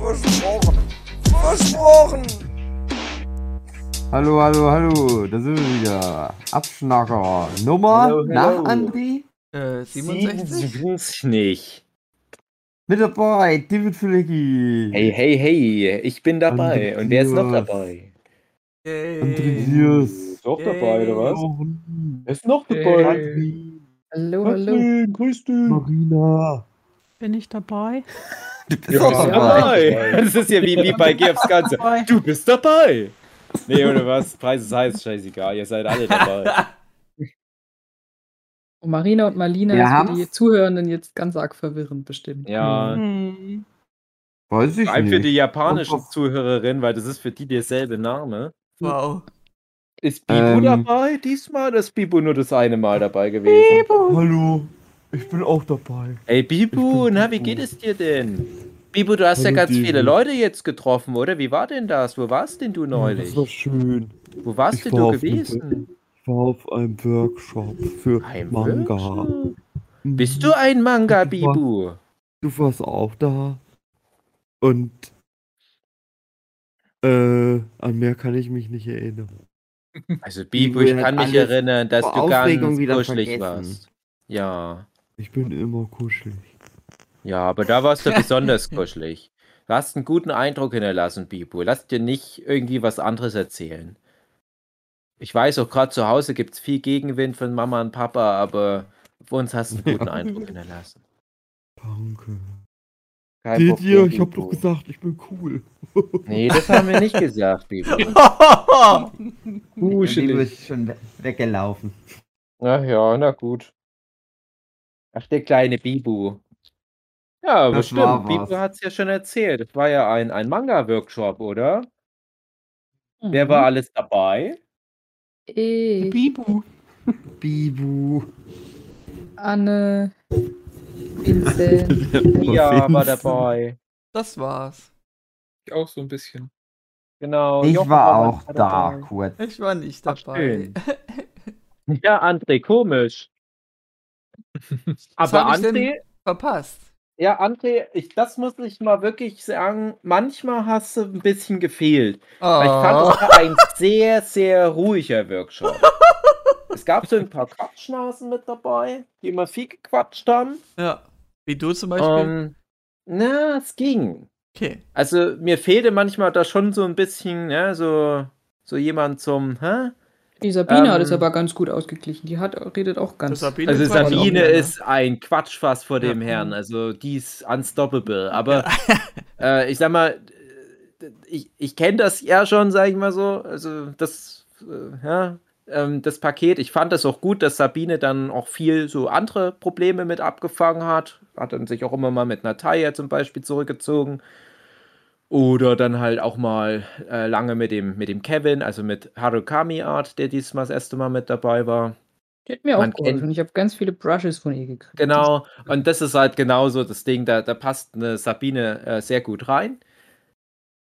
Versprochen. Versprochen. Hallo, hallo, hallo, da sind wir wieder. Abschnacker. Nummer Hallo, nach hallo. André. Äh, 67? 67 nicht. Mit dabei, David Filecki. Hey, hey, hey, ich bin dabei. Und wer ist noch dabei? Yay. Andreas. Ist doch dabei, oder was? Wer ist noch dabei? Katrin, Hallo, hallo. Grüß dich. Marina. Bin ich dabei? Du bist bist dabei. dabei. Das ist ja wie, wie bei Gerbs Ganze. Du bist dabei. Nee, oder was? Preis ist heiß, scheißegal. Ihr seid alle dabei. Und Marina und Marlina Wir ist für die. Zuhörenden jetzt ganz arg verwirrend bestimmt. Ja. Hm. Weiß ich Vor allem für die nicht. japanischen Kommt Zuhörerin, weil das ist für die derselbe Name. Wow. Ist Bibu Ähm. dabei diesmal? Oder ist Bibu nur das eine Mal dabei gewesen? Hallo, ich bin auch dabei. Ey, Bibu, na, wie Bibu. geht es dir denn? Bibu, du hast ja ganz viele Leute jetzt getroffen, oder? Wie war denn das? Wo warst denn du neulich? Das war schön. Wo warst ich denn war du gewesen? Ich war auf einem Workshop für Ein Manga. Workshop? Mhm. Bist du ein Manga, war- Bibu? Du warst auch da. Und äh, an mehr kann ich mich nicht erinnern. Also, Bibu, ich kann mich erinnern, dass du Aufregung ganz kuschelig vergessen. warst. Ja. Ich bin immer kuschelig. Ja, aber da warst du besonders kuschelig. Du hast einen guten Eindruck hinterlassen, Bibu. Lass dir nicht irgendwie was anderes erzählen. Ich weiß auch, gerade zu Hause gibt es viel Gegenwind von Mama und Papa, aber für uns hast du einen guten Ja. Eindruck hinterlassen. Danke. Kein Seht Problem, ihr, ich hab doch gesagt, ich bin cool. Nee, das haben wir nicht gesagt, Bibu. Bibu ist schon we weggelaufen. Ach ja, na gut. Ach, der kleine Bibu. Ja, Das stimmt, war Bibu was. hat es ja schon erzählt. Es war ja ein, ein Manga-Workshop, oder? Wer Mhm. war alles dabei? Ich, Bibu. Bibu. Anne, Vincent. Ja, war dabei. Das war's. Ich auch so ein bisschen. Genau. Ich Jochen war auch da, dabei. kurz. Ich war nicht Ach, dabei. schön. Ja, André, komisch. Aber hab ich denn- André, Verpasst. Ja, André, ich, das muss ich mal wirklich sagen, manchmal hast du ein bisschen gefehlt. Weil ich fand, Oh. das war ein sehr, sehr ruhiger Workshop. es gab so ein paar Quatschnasen mit dabei, die immer viel gequatscht haben. Ja. Wie du zum Beispiel. Ähm, na, es ging. okay. Also mir fehlte manchmal da schon so ein bisschen, ja, so, so jemand zum, hä? Die Sabine hat es Ähm, aber ganz gut ausgeglichen. Die hat, redet auch ganz. Sabine Also Sabine ist ein Quatschfass vor dem Ja. Herrn. Also die ist unstoppable. Aber äh, ich sag mal, ich, ich kenne das ja schon, sag ich mal so. Also das, äh, ja, ähm, das Paket. Ich fand das auch gut, dass Sabine dann auch viel so andere Probleme mit abgefangen hat. Hat dann sich auch immer mal mit Natalia zum Beispiel zurückgezogen. Oder dann halt auch mal äh, lange mit dem, mit dem Kevin, also mit Harukami Art, der diesmal das erste Mal mit dabei war. Die hat mir Man auch geholfen. Ich habe ganz viele Brushes von ihr gekriegt. Genau, und das ist halt genauso das Ding, da, da passt eine Sabine äh, sehr gut rein.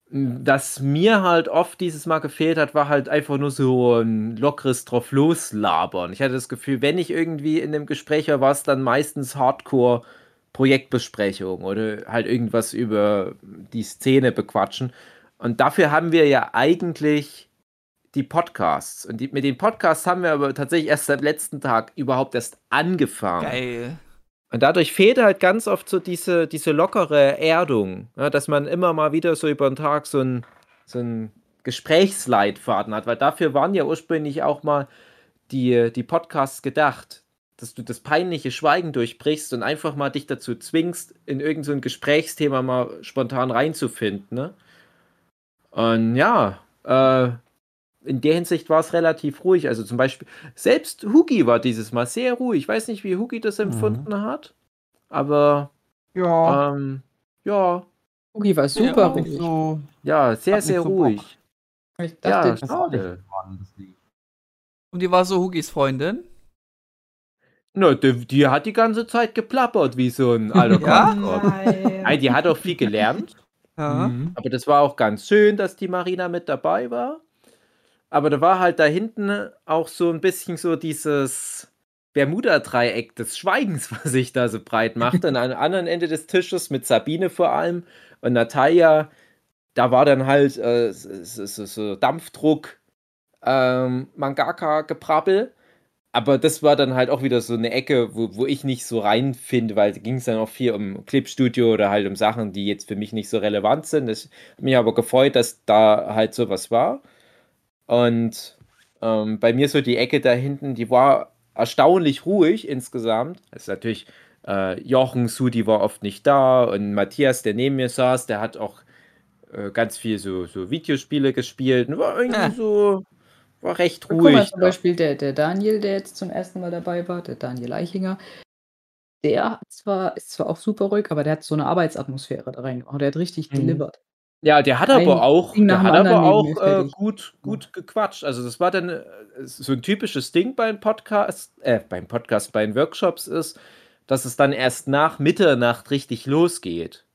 Das mir halt oft dieses Mal gefehlt hat, war halt einfach nur so ein lockeres drauf loslabern. Ich hatte das Gefühl, wenn ich irgendwie in dem Gespräch war, war es dann meistens Hardcore Projektbesprechung oder halt irgendwas über die Szene bequatschen. Und dafür haben wir ja eigentlich die Podcasts. Und die, mit den Podcasts haben wir aber tatsächlich erst seit letzten Tag überhaupt erst angefangen. Geil. Und dadurch fehlt halt ganz oft so diese, diese lockere Erdung, ja, dass man immer mal wieder so über den Tag so ein, so ein Gesprächsleitfaden hat, weil dafür waren ja ursprünglich auch mal die, die Podcasts gedacht, dass du das peinliche Schweigen durchbrichst und einfach mal dich dazu zwingst, in irgendein so ein Gesprächsthema mal spontan reinzufinden. Ne? Und ja, äh, in der Hinsicht war es relativ ruhig. Also zum Beispiel, selbst Hugi war dieses Mal sehr ruhig. Ich weiß nicht, wie Hugi das empfunden hat, aber Ja. ähm, ja, Hugi war super Ja. ruhig. So, Ja, sehr, sehr so ruhig. Bock. Ich Ja, dachte, das war nicht schade. dran, das Lied. Und die war so Hugis Freundin. Na, die, die hat die ganze Zeit geplappert wie so ein alter Ja? Nein. Nein, die hat auch viel gelernt. Ja. Mhm. Aber das war auch ganz schön, dass die Marina mit dabei war. Aber da war halt da hinten auch so ein bisschen so dieses Bermuda-Dreieck des Schweigens, was sich da so breit macht. Und am anderen Ende des Tisches mit Sabine vor allem und Natalia, da war dann halt äh, so, so, so Dampfdruck, ähm, Mangaka-Geprabbel. Aber das war dann halt auch wieder so eine Ecke, wo, wo ich nicht so reinfinde, weil ging es dann auch viel um Clipstudio oder halt um Sachen, die jetzt für mich nicht so relevant sind. Das hat mich aber gefreut, dass da halt sowas war. Und ähm, bei mir so die Ecke da hinten, die war erstaunlich ruhig insgesamt. Es ist natürlich äh, Jochen, Sudi war oft nicht da und Matthias, der neben mir saß, der hat auch äh, ganz viel so, so Videospiele gespielt und war irgendwie Ah. so, war recht Guck mal, ruhig. zum Beispiel der, der Daniel, der jetzt zum ersten Mal dabei war, der Daniel Eichinger, der zwar, ist zwar auch super ruhig, aber der hat so eine Arbeitsatmosphäre da reingemacht. Der hat richtig Mhm. delivered. Ja, der hat Ein aber auch, der hat aber auch äh, gut, gut gequatscht. Also das war dann äh, so ein typisches Ding beim Podcast, äh, beim Podcast, bei den Workshops ist, dass es dann erst nach Mitternacht richtig losgeht.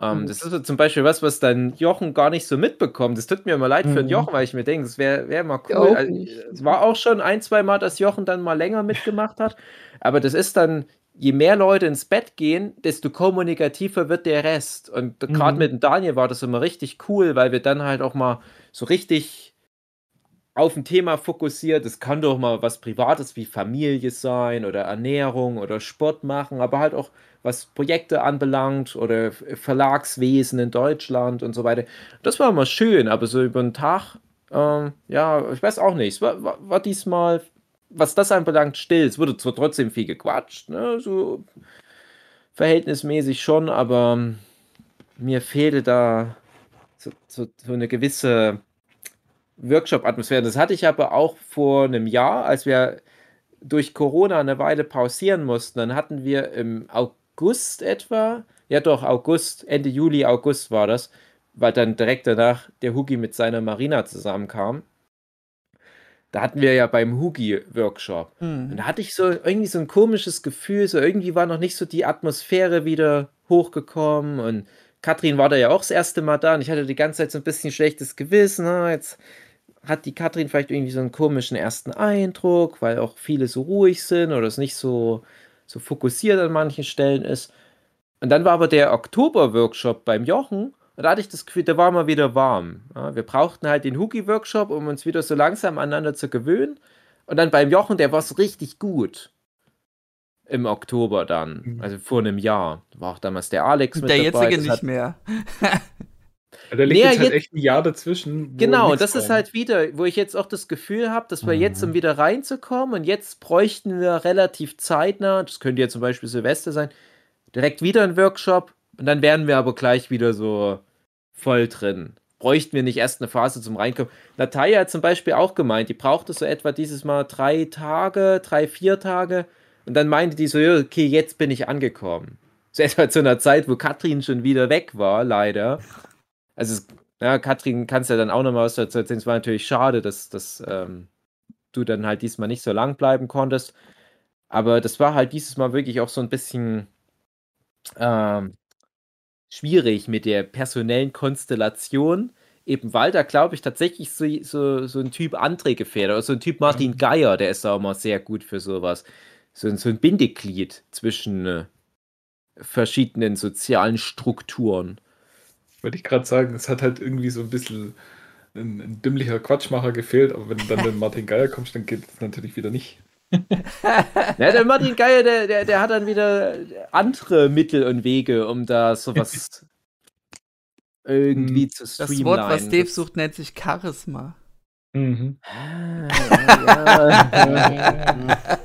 Ähm, Mhm. das ist zum Beispiel was, was dann Jochen gar nicht so mitbekommt. Das tut mir immer leid für den Mhm. Jochen, weil ich mir denke, es wäre wär mal cool. auch Also, es war auch schon ein, zwei Mal, dass Jochen dann mal länger mitgemacht hat. Aber das ist dann, je mehr Leute ins Bett gehen, desto kommunikativer wird der Rest. Und gerade Mhm. mit dem Daniel war das immer richtig cool, weil wir dann halt auch mal so richtig auf ein Thema fokussiert. Es kann doch mal was Privates wie Familie sein oder Ernährung oder Sport machen, aber halt auch was Projekte anbelangt oder Verlagswesen in Deutschland und so weiter. Das war immer schön, aber so über den Tag, ähm, ja, ich weiß auch nicht. War, war, war diesmal, was das anbelangt, still. Es wurde zwar trotzdem viel gequatscht, ne, so verhältnismäßig schon, aber ähm, mir fehlte da so, so, so eine gewisse Workshop-Atmosphäre. Das hatte ich aber auch vor einem Jahr, als wir durch Corona eine Weile pausieren mussten. Dann hatten wir im August etwa, ja doch, August, Ende Juli, August war das, weil dann direkt danach der Hugi mit seiner Marina zusammenkam. Da hatten wir ja beim Hugi-Workshop. Und Hm. da hatte ich so irgendwie so ein komisches Gefühl, so irgendwie war noch nicht so die Atmosphäre wieder hochgekommen und Katrin war da ja auch das erste Mal da und ich hatte die ganze Zeit so ein bisschen schlechtes Gewissen. Na, jetzt hat die Katrin vielleicht irgendwie so einen komischen ersten Eindruck, weil auch viele so ruhig sind oder es nicht so, so fokussiert an manchen Stellen ist. Und dann war aber der Oktober-Workshop beim Jochen und da hatte ich das Gefühl, da war mal wieder warm. Ja, wir brauchten halt den Hugi-Workshop, um uns wieder so langsam aneinander zu gewöhnen. Und dann beim Jochen, der war es richtig gut. Im Oktober dann. Mhm. Also vor einem Jahr. Da war auch damals der Alex mit Der dabei. jetzige nicht hat, mehr. Da liegt Nee, jetzt halt jetzt- echt ein Jahr dazwischen. Genau, das ist war. halt wieder, wo ich jetzt auch das Gefühl habe, dass wir Mhm. jetzt, um wieder reinzukommen, und jetzt bräuchten wir relativ zeitnah, das könnte ja zum Beispiel Silvester sein, direkt wieder einen Workshop und dann wären wir aber gleich wieder so voll drin. Bräuchten wir nicht erst eine Phase zum Reinkommen. Natalia hat zum Beispiel auch gemeint, die brauchte so etwa dieses Mal drei Tage, drei, vier Tage und dann meinte die so, okay, jetzt bin ich angekommen. So etwa zu einer Zeit, wo Katrin schon wieder weg war, leider. Also es ja, Katrin, kannst ja dann auch noch mal was dazu erzählen. Es war natürlich schade, dass, dass ähm, du dann halt diesmal nicht so lang bleiben konntest. Aber das war halt dieses Mal wirklich auch so ein bisschen ähm, schwierig mit der personellen Konstellation. Eben weil da, glaube ich, tatsächlich so, so, so ein Typ André gefährdet. Oder so ein Typ Martin Geier, der ist da auch mal sehr gut für sowas. So, ein- so ein Bindeglied zwischen äh, verschiedenen sozialen Strukturen. Wollte ich gerade sagen, es hat halt irgendwie so ein bisschen ein, ein dümmlicher Quatschmacher gefehlt, aber wenn du dann mit Martin Geier kommst, dann geht es natürlich wieder nicht. Ja, der Martin Geier, der, der, der hat dann wieder andere Mittel und Wege, um da sowas irgendwie zu Das streamlinen. Wort, was Dave Das- sucht, nennt sich Charisma. Mhm. Ah, ja,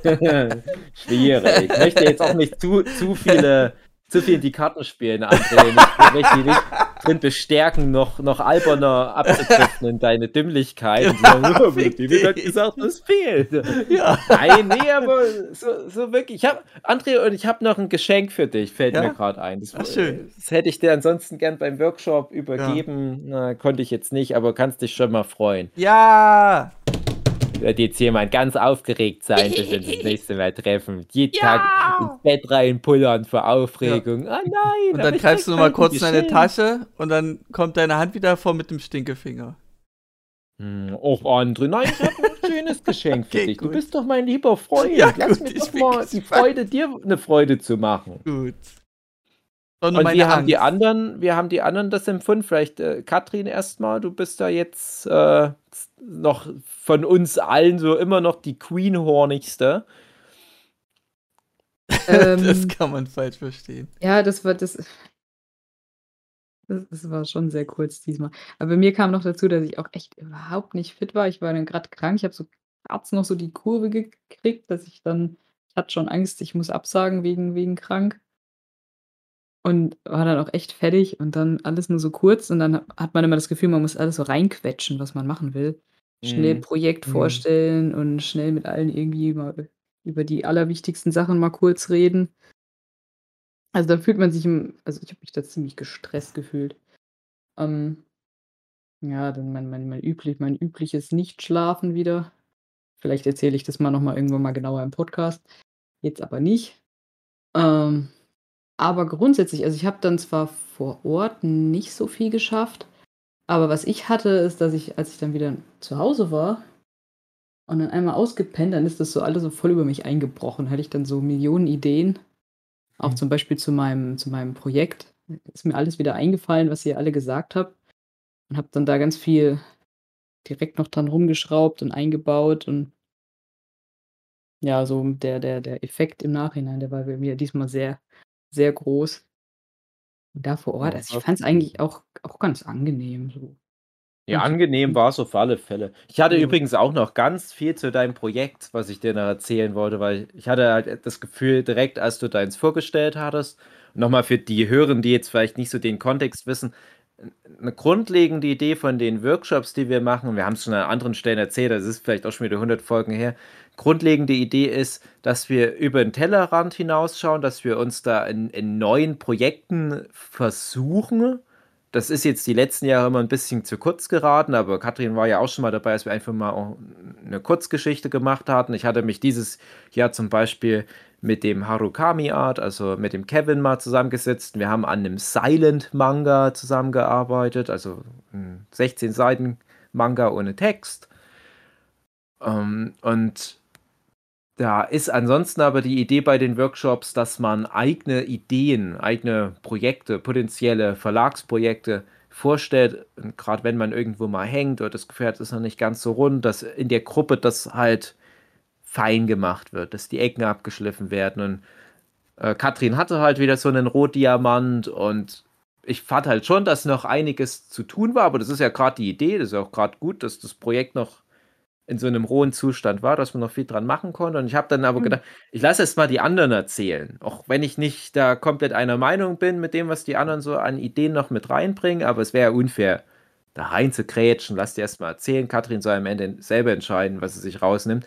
ja. Schwierig. Ich möchte jetzt auch nicht zu, zu viele zu viel in die Karten spielen, André. Nicht nicht drin bestärken, noch, noch alberner abzudriften in deine Dümmlichkeit. Und sagen, die hat gesagt, es fehlt. Ja. Nein, nee, aber so, so wirklich. Ich hab, André, und ich habe noch ein Geschenk für dich, fällt Ja? mir gerade ein. Das, Ach, schön. das hätte ich dir ansonsten gern beim Workshop übergeben. Na, konnte ich jetzt nicht, aber kannst dich schon mal freuen. Ja. Wird jetzt jemand ganz aufgeregt sein, bis wir uns das nächste Mal treffen. Jeden Tag ins Bett reinpullern vor Aufregung. Ah nein! Und dann greifst du nochmal kurz in deine. Tasche und dann kommt deine Hand wieder vor mit dem Stinkefinger. Hm, Och, André, nein, ich habe ein schönes Geschenk für Okay, dich. Du gut. bist doch mein lieber Freund. Ja, Lass gut, mir doch mal die. Freude, dir eine Freude zu machen. Gut. Nur Und meine wir haben die anderen, wir haben die anderen das empfunden. Vielleicht äh, Katrin erstmal, du bist da jetzt äh, noch von uns allen so immer noch die Queenhornigste. Ähm, das kann man falsch verstehen. Ja, das war das. Das, das war schon sehr kurz diesmal. Aber bei mir kam noch dazu, dass ich auch echt überhaupt nicht fit war. Ich war dann gerade krank. Ich habe so Arzt noch so die Kurve gekriegt, dass ich dann, ich hatte schon Angst, ich muss absagen wegen, wegen krank. Und war dann auch echt fertig und dann alles nur so kurz. Und dann hat man immer das Gefühl, man muss alles so reinquetschen, was man machen will. Schnell Mhm. Projekt Mhm. vorstellen und schnell mit allen irgendwie mal über die allerwichtigsten Sachen mal kurz reden. Also da fühlt man sich im, also ich habe mich da ziemlich gestresst gefühlt. Ähm, ja, dann mein, mein, mein, üblich, mein übliches Nicht-Schlafen wieder. Vielleicht erzähle ich das mal nochmal irgendwann mal genauer im Podcast. Jetzt aber nicht. Ähm, aber grundsätzlich, also ich habe dann zwar vor Ort nicht so viel geschafft, aber was ich hatte, ist, dass ich, als ich dann wieder zu Hause war und dann einmal ausgepennt, dann ist das so alles so voll über mich eingebrochen. Hatte ich dann so Millionen Ideen. Auch zum Beispiel zu meinem, zu meinem Projekt. Ist mir alles wieder eingefallen, was ihr alle gesagt habt. Und habe dann da ganz viel direkt noch dran rumgeschraubt und eingebaut. Und ja, so der, der, der Effekt im Nachhinein, der war bei mir diesmal sehr, sehr groß. Und da vor Ort, also ich fand es eigentlich auch, auch ganz angenehm. So. Ja, Und- angenehm war es auf alle Fälle. Ich hatte Ja. übrigens auch noch ganz viel zu deinem Projekt, was ich dir noch erzählen wollte, weil ich hatte halt das Gefühl, direkt als du deins vorgestellt hattest, nochmal für die Hörer, die jetzt vielleicht nicht so den Kontext wissen, eine grundlegende Idee von den Workshops, die wir machen, wir haben es schon an anderen Stellen erzählt, das ist vielleicht auch schon wieder 100 Folgen her, grundlegende Idee ist, dass wir über den Tellerrand hinausschauen, dass wir uns da in, in neuen Projekten versuchen, das ist jetzt die letzten Jahre immer ein bisschen zu kurz geraten, aber Katrin war ja auch schon mal dabei, als wir einfach mal eine Kurzgeschichte gemacht hatten. Ich hatte mich dieses Jahr zum Beispiel mit dem Harukami Art, also mit dem Kevin mal zusammengesetzt. Wir haben an einem Silent Manga zusammengearbeitet, also ein 16 Seiten Manga ohne Text. Ähm, und da ist ansonsten aber die Idee bei den Workshops, dass man eigene Ideen, eigene Projekte, potenzielle Verlagsprojekte vorstellt. Gerade wenn man irgendwo mal hängt oder das es ist noch nicht ganz so rund, dass in der Gruppe das halt fein gemacht wird, dass die Ecken abgeschliffen werden. Und äh, Katrin hatte halt wieder so einen Rotdiamant und ich fand halt schon, dass noch einiges zu tun war, aber das ist ja gerade die Idee, das ist auch gerade gut, dass das Projekt noch in so einem rohen Zustand war, dass man noch viel dran machen konnte. Und ich habe dann aber Mhm. gedacht, ich lasse jetzt mal die anderen erzählen. Auch wenn ich nicht da komplett einer Meinung bin mit dem, was die anderen so an Ideen noch mit reinbringen, aber es wäre ja unfair, da rein zu krätschen. Lass dir erst mal erzählen. Katrin soll am Ende selber entscheiden, was sie sich rausnimmt.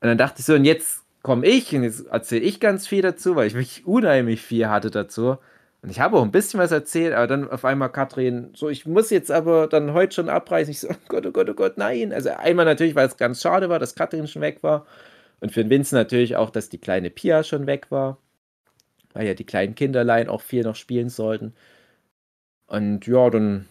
Und dann dachte ich so, und jetzt komme ich und jetzt erzähle ich ganz viel dazu, weil ich wirklich unheimlich viel hatte dazu. Und ich habe auch ein bisschen was erzählt, aber dann auf einmal Katrin, so, ich muss jetzt aber dann heute schon abreißen. Ich so, oh Gott, oh Gott, oh Gott, nein. Also einmal natürlich, weil es ganz schade war, dass Katrin schon weg war. Und für den Vincent natürlich auch, dass die kleine Pia schon weg war. Weil ja die kleinen Kinderlein auch viel noch spielen sollten. Und ja, dann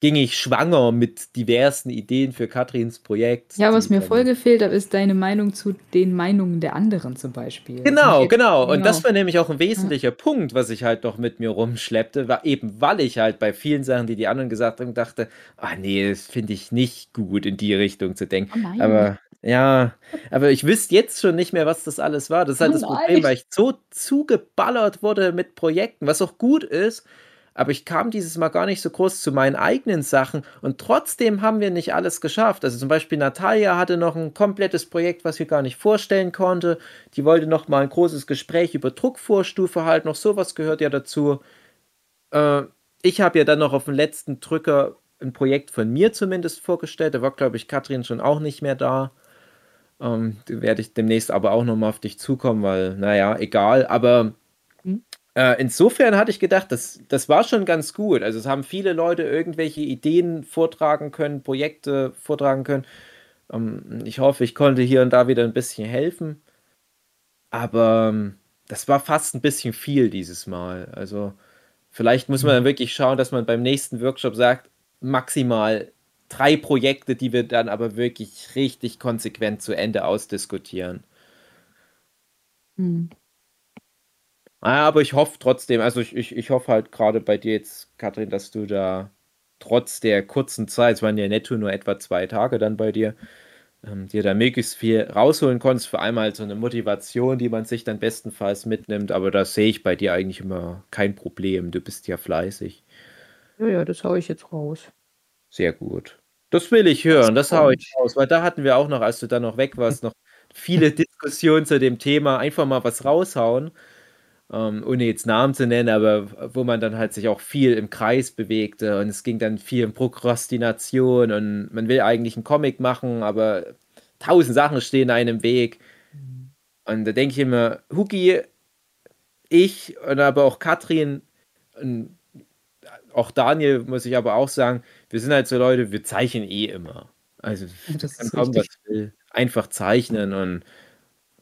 ging ich schwanger mit diversen Ideen für Katrins Projekt. Ja, was mir voll gefehlt hat, ist deine Meinung zu den Meinungen der anderen zum Beispiel. Genau, genau. Und genau. das war nämlich auch ein wesentlicher Punkt, was ich halt noch mit mir rumschleppte, war eben, weil ich halt bei vielen Sachen, die die anderen gesagt haben, dachte, ah nee, das finde ich nicht gut, in die Richtung zu denken. Oh nein. Aber ja, aber ich wüsste jetzt schon nicht mehr, was das alles war. Das ist halt Oh das Problem, weil ich so zugeballert wurde mit Projekten, was auch gut ist. Aber ich kam dieses Mal gar nicht so groß zu meinen eigenen Sachen und trotzdem haben wir nicht alles geschafft. Also zum Beispiel Natalia hatte noch ein komplettes Projekt, was wir gar nicht vorstellen konnte. Die wollte noch mal ein großes Gespräch über Druckvorstufe halten, noch sowas gehört ja dazu. Äh, ich habe ja dann noch auf den letzten Drücker ein Projekt von mir zumindest vorgestellt. Da war, glaube ich, Katrin schon auch nicht mehr da. Ähm, werde ich demnächst aber auch nochmal auf dich zukommen, weil, naja, egal. Aber Mhm. Äh, insofern hatte ich gedacht, das, das war schon ganz gut. Also es haben viele Leute irgendwelche Ideen vortragen können, Projekte vortragen können. Ähm, ich hoffe, ich konnte hier und da wieder ein bisschen helfen. Aber ähm, das war fast ein bisschen viel dieses Mal. Also vielleicht muss man dann wirklich schauen, dass man beim nächsten Workshop sagt, maximal drei Projekte, die wir dann aber wirklich richtig konsequent zu Ende ausdiskutieren. Hm. Ah, aber ich hoffe trotzdem, also ich, ich, ich hoffe halt gerade bei dir jetzt, Katrin, dass du da trotz der kurzen Zeit, es waren ja netto nur etwa zwei Tage dann bei dir, ähm, dir da möglichst viel rausholen konntest. Für einmal so eine Motivation, die man sich dann bestenfalls mitnimmt, aber da sehe ich bei dir eigentlich immer kein Problem. Du bist ja fleißig. Ja, ja, das hau ich jetzt raus. Sehr gut. Das will ich hören, das, Das haue ich raus, weil da hatten wir auch noch, als du dann noch weg warst, noch viele Diskussionen zu dem Thema, einfach mal was raushauen, ähm, ohne jetzt Namen zu nennen, aber wo man dann halt sich auch viel im Kreis bewegte und es ging dann viel um Prokrastination und man will eigentlich einen Comic machen, aber tausend Sachen stehen einem im Weg. Und da denke ich immer, Huki, ich und aber auch Katrin und auch Daniel, muss ich aber auch sagen, wir sind halt so Leute, wir zeichnen eh immer. Also, das kann richtig. was will. Einfach zeichnen und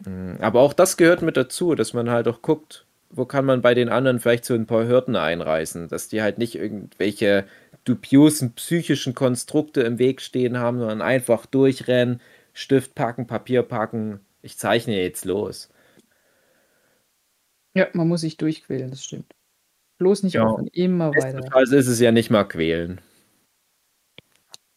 mh, aber auch das gehört mit dazu, dass man halt auch guckt, wo kann man bei den anderen vielleicht so ein paar Hürden einreißen, dass die halt nicht irgendwelche dubiosen psychischen Konstrukte im Weg stehen haben, sondern einfach durchrennen, Stift packen, Papier packen, ich zeichne jetzt los. Ja, man muss sich durchquälen, das stimmt. Bloß nicht Ja. aufhören, immer weiter. Bestenfalls ist es ja nicht mal quälen.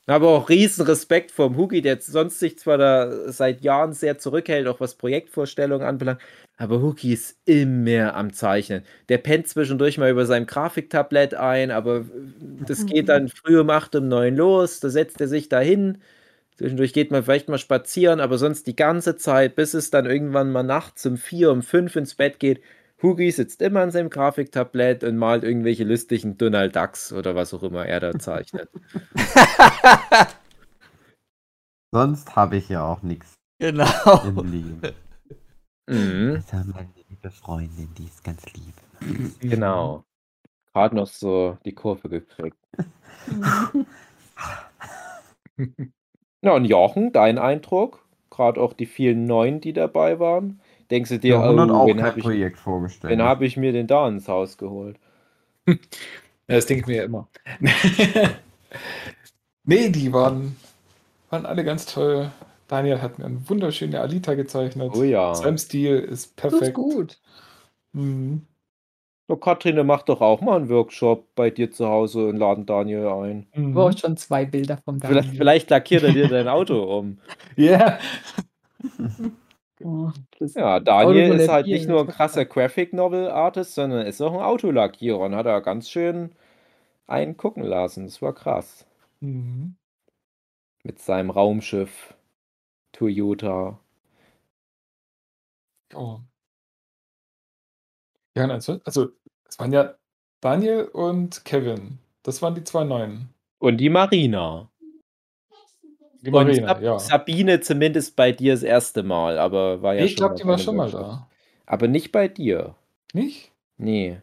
Aber auch riesen Respekt vom Hugi, der sonst sich zwar da seit Jahren sehr zurückhält, auch was Projektvorstellungen anbelangt, aber Hugi ist immer am Zeichnen. Der pennt zwischendurch mal über seinem Grafiktablett ein, aber das geht dann früh um 8 um 9 los, da setzt er sich dahin. Zwischendurch geht man vielleicht mal spazieren, aber sonst die ganze Zeit, bis es dann irgendwann mal nachts um 4, um 5 ins Bett geht, Hugi sitzt immer an seinem Grafiktablett und malt irgendwelche lustigen Donald Ducks oder was auch immer er da zeichnet. Sonst habe ich ja auch nichts Genau. im Leben. mhm, Das haben meine liebe Freundin, die ist ganz lieb. genau. Gerade noch so die Kurve gekriegt. Ja, und Jochen, dein Eindruck? Gerade auch die vielen Neuen, die dabei waren. Denkst du dir, oh, auch wen habe ich, Projekt vorgestellt. wen hab ich mir denn da ins Haus geholt? Ja, das denke ich mir ja immer. nee, die waren, waren alle ganz toll. Daniel hat mir eine wunderschöne Alita gezeichnet. Oh ja. Sein Stil ist Das ist perfekt. gut. Mhm. So, Katrin, mach doch auch mal einen Workshop bei dir zu Hause und laden Daniel ein. Du Mhm. brauchst schon zwei Bilder vom Vielleicht, Daniel. vielleicht lackiert er dir dein Auto um. Ja. Oh, Ja, Daniel ist halt nicht nur ein krasser Graphic Novel Artist, sondern ist auch ein Autolackierer und hat da ganz schön einen gucken lassen. Das war krass. Mhm. Mit seinem Raumschiff Toyota. Oh. Ja, ansonsten, also es waren ja Daniel und Kevin. Das waren die zwei Neuen. Und die Marina. Die Und Marina, Sab ja. Sabine zumindest bei dir das erste Mal, aber war ja Nee, ich glaube, die war schon mal da. Aber nicht bei dir. Nicht? Nee.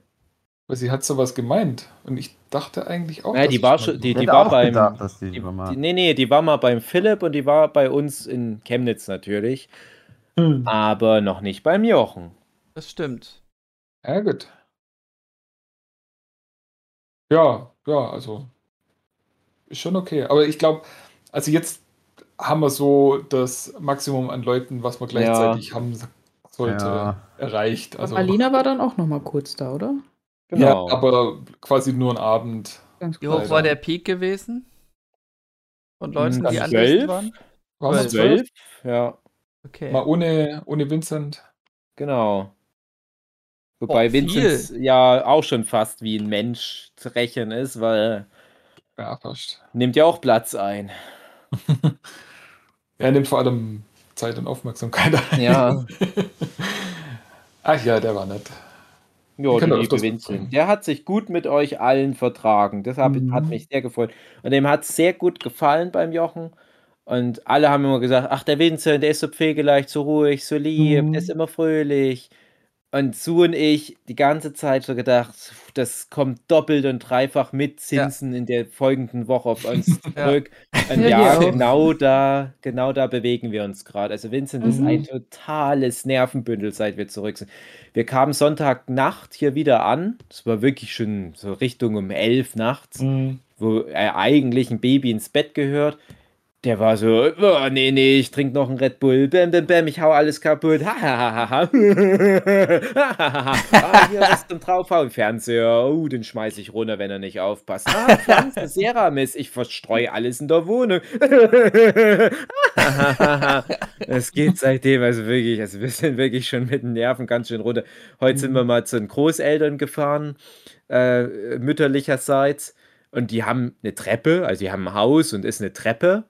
Weil sie hat sowas gemeint. Und ich dachte eigentlich auch, Ja, dass die ich war mal schon, da die, die war auch beim, gedacht, dass die die, die, nee, nee, die war mal beim Philipp und die war bei uns in Chemnitz natürlich, Hm. aber noch nicht beim Jochen. Das stimmt. Ja, gut. Ja, ja, also ist schon okay. Aber ich glaube, also jetzt haben wir so das Maximum an Leuten, was wir gleichzeitig haben sollte, Ja. erreicht. Also, Alina war dann auch noch mal kurz da, oder? Genau. Ja, aber quasi nur ein Abend. Ganz Wie hoch war der Peak gewesen? Von Leuten, Hm, die anwesend waren? Waren es Zwölf. Ja, Okay. Mal ohne, ohne Vincent. genau. Wobei Oh. Vinzenz ja auch schon fast wie ein Mensch zu rechnen ist, weil Ja, fast. nimmt ja auch Platz ein. Er nimmt vor allem Zeit und Aufmerksamkeit ein. Ja. Ach ja, der war nett. Ja, der er liebe Vincent. Der hat sich gut mit euch allen vertragen. Das hat Mhm. mich sehr gefreut. Und dem hat es sehr gut gefallen beim Jochen. Und alle haben immer gesagt, ach, der Vincent, der ist so pflegeleicht, so ruhig, so lieb, Mhm. der ist immer fröhlich. Und Sue und ich die ganze Zeit so gedacht, das kommt doppelt und dreifach mit Zinsen in der folgenden Woche auf uns zurück. Und Ja, ja, wir auch. genau da, genau da bewegen wir uns gerade. Also Vincent ist Mhm. ein totales Nervenbündel, seit wir zurück sind. Wir kamen Sonntagnacht hier wieder an. Es war wirklich schon so Richtung um elf nachts, Mhm. wo er eigentlich ein Baby ins Bett gehört. Der war so, oh, nee, nee, ich trinke noch einen Red Bull. Bäm, bäm, bäm, ich hau alles kaputt. Ha, ha, ha, ha, ah, hier was zum Draufhauen. Fernseher, oh, den schmeiß ich runter, wenn er nicht aufpasst. Ah, Pflanze, Ceramis, ich verstreue alles in der Wohnung. Es geht seitdem, also wirklich, also wir sind wirklich schon mit den Nerven ganz schön runter. Heute sind wir mal zu den Großeltern gefahren, äh, mütterlicherseits. Und die haben eine Treppe, also die haben ein Haus und ist eine Treppe.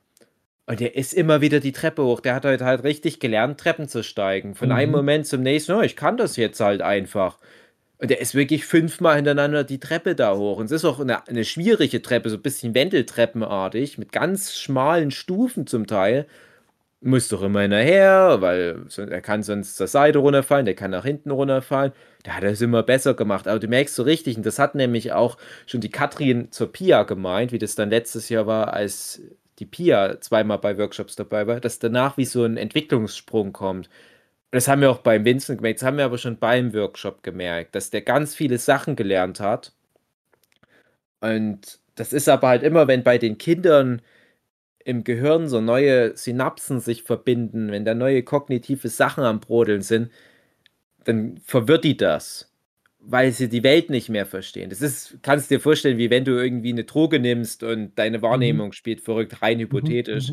Und der ist immer wieder die Treppe hoch. Der hat heute halt richtig gelernt, Treppen zu steigen. Von einem Mhm. Moment zum nächsten, oh, ich kann das jetzt halt einfach. Und der ist wirklich fünfmal hintereinander die Treppe da hoch. Und es ist auch eine, eine schwierige Treppe, so ein bisschen Wendeltreppenartig, mit ganz schmalen Stufen zum Teil. Muss doch immer hinterher, weil er kann sonst zur Seite runterfallen, der kann nach hinten runterfallen. Da hat er es immer besser gemacht. Aber du merkst so richtig, und das hat nämlich auch schon die Katrin zur Pia gemeint, wie das dann letztes Jahr war, als die Pia zweimal bei Workshops dabei war, dass danach wie so ein Entwicklungssprung kommt. Das haben wir auch beim Vincent gemerkt, das haben wir aber schon beim Workshop gemerkt, dass der ganz viele Sachen gelernt hat. Und das ist aber halt immer, wenn bei den Kindern im Gehirn so neue Synapsen sich verbinden, wenn da neue kognitive Sachen am Brodeln sind, dann verwirrt die das, weil sie die Welt nicht mehr verstehen. Das ist, kannst dir vorstellen, wie wenn du irgendwie eine Droge nimmst und deine Wahrnehmung spielt verrückt, rein hypothetisch.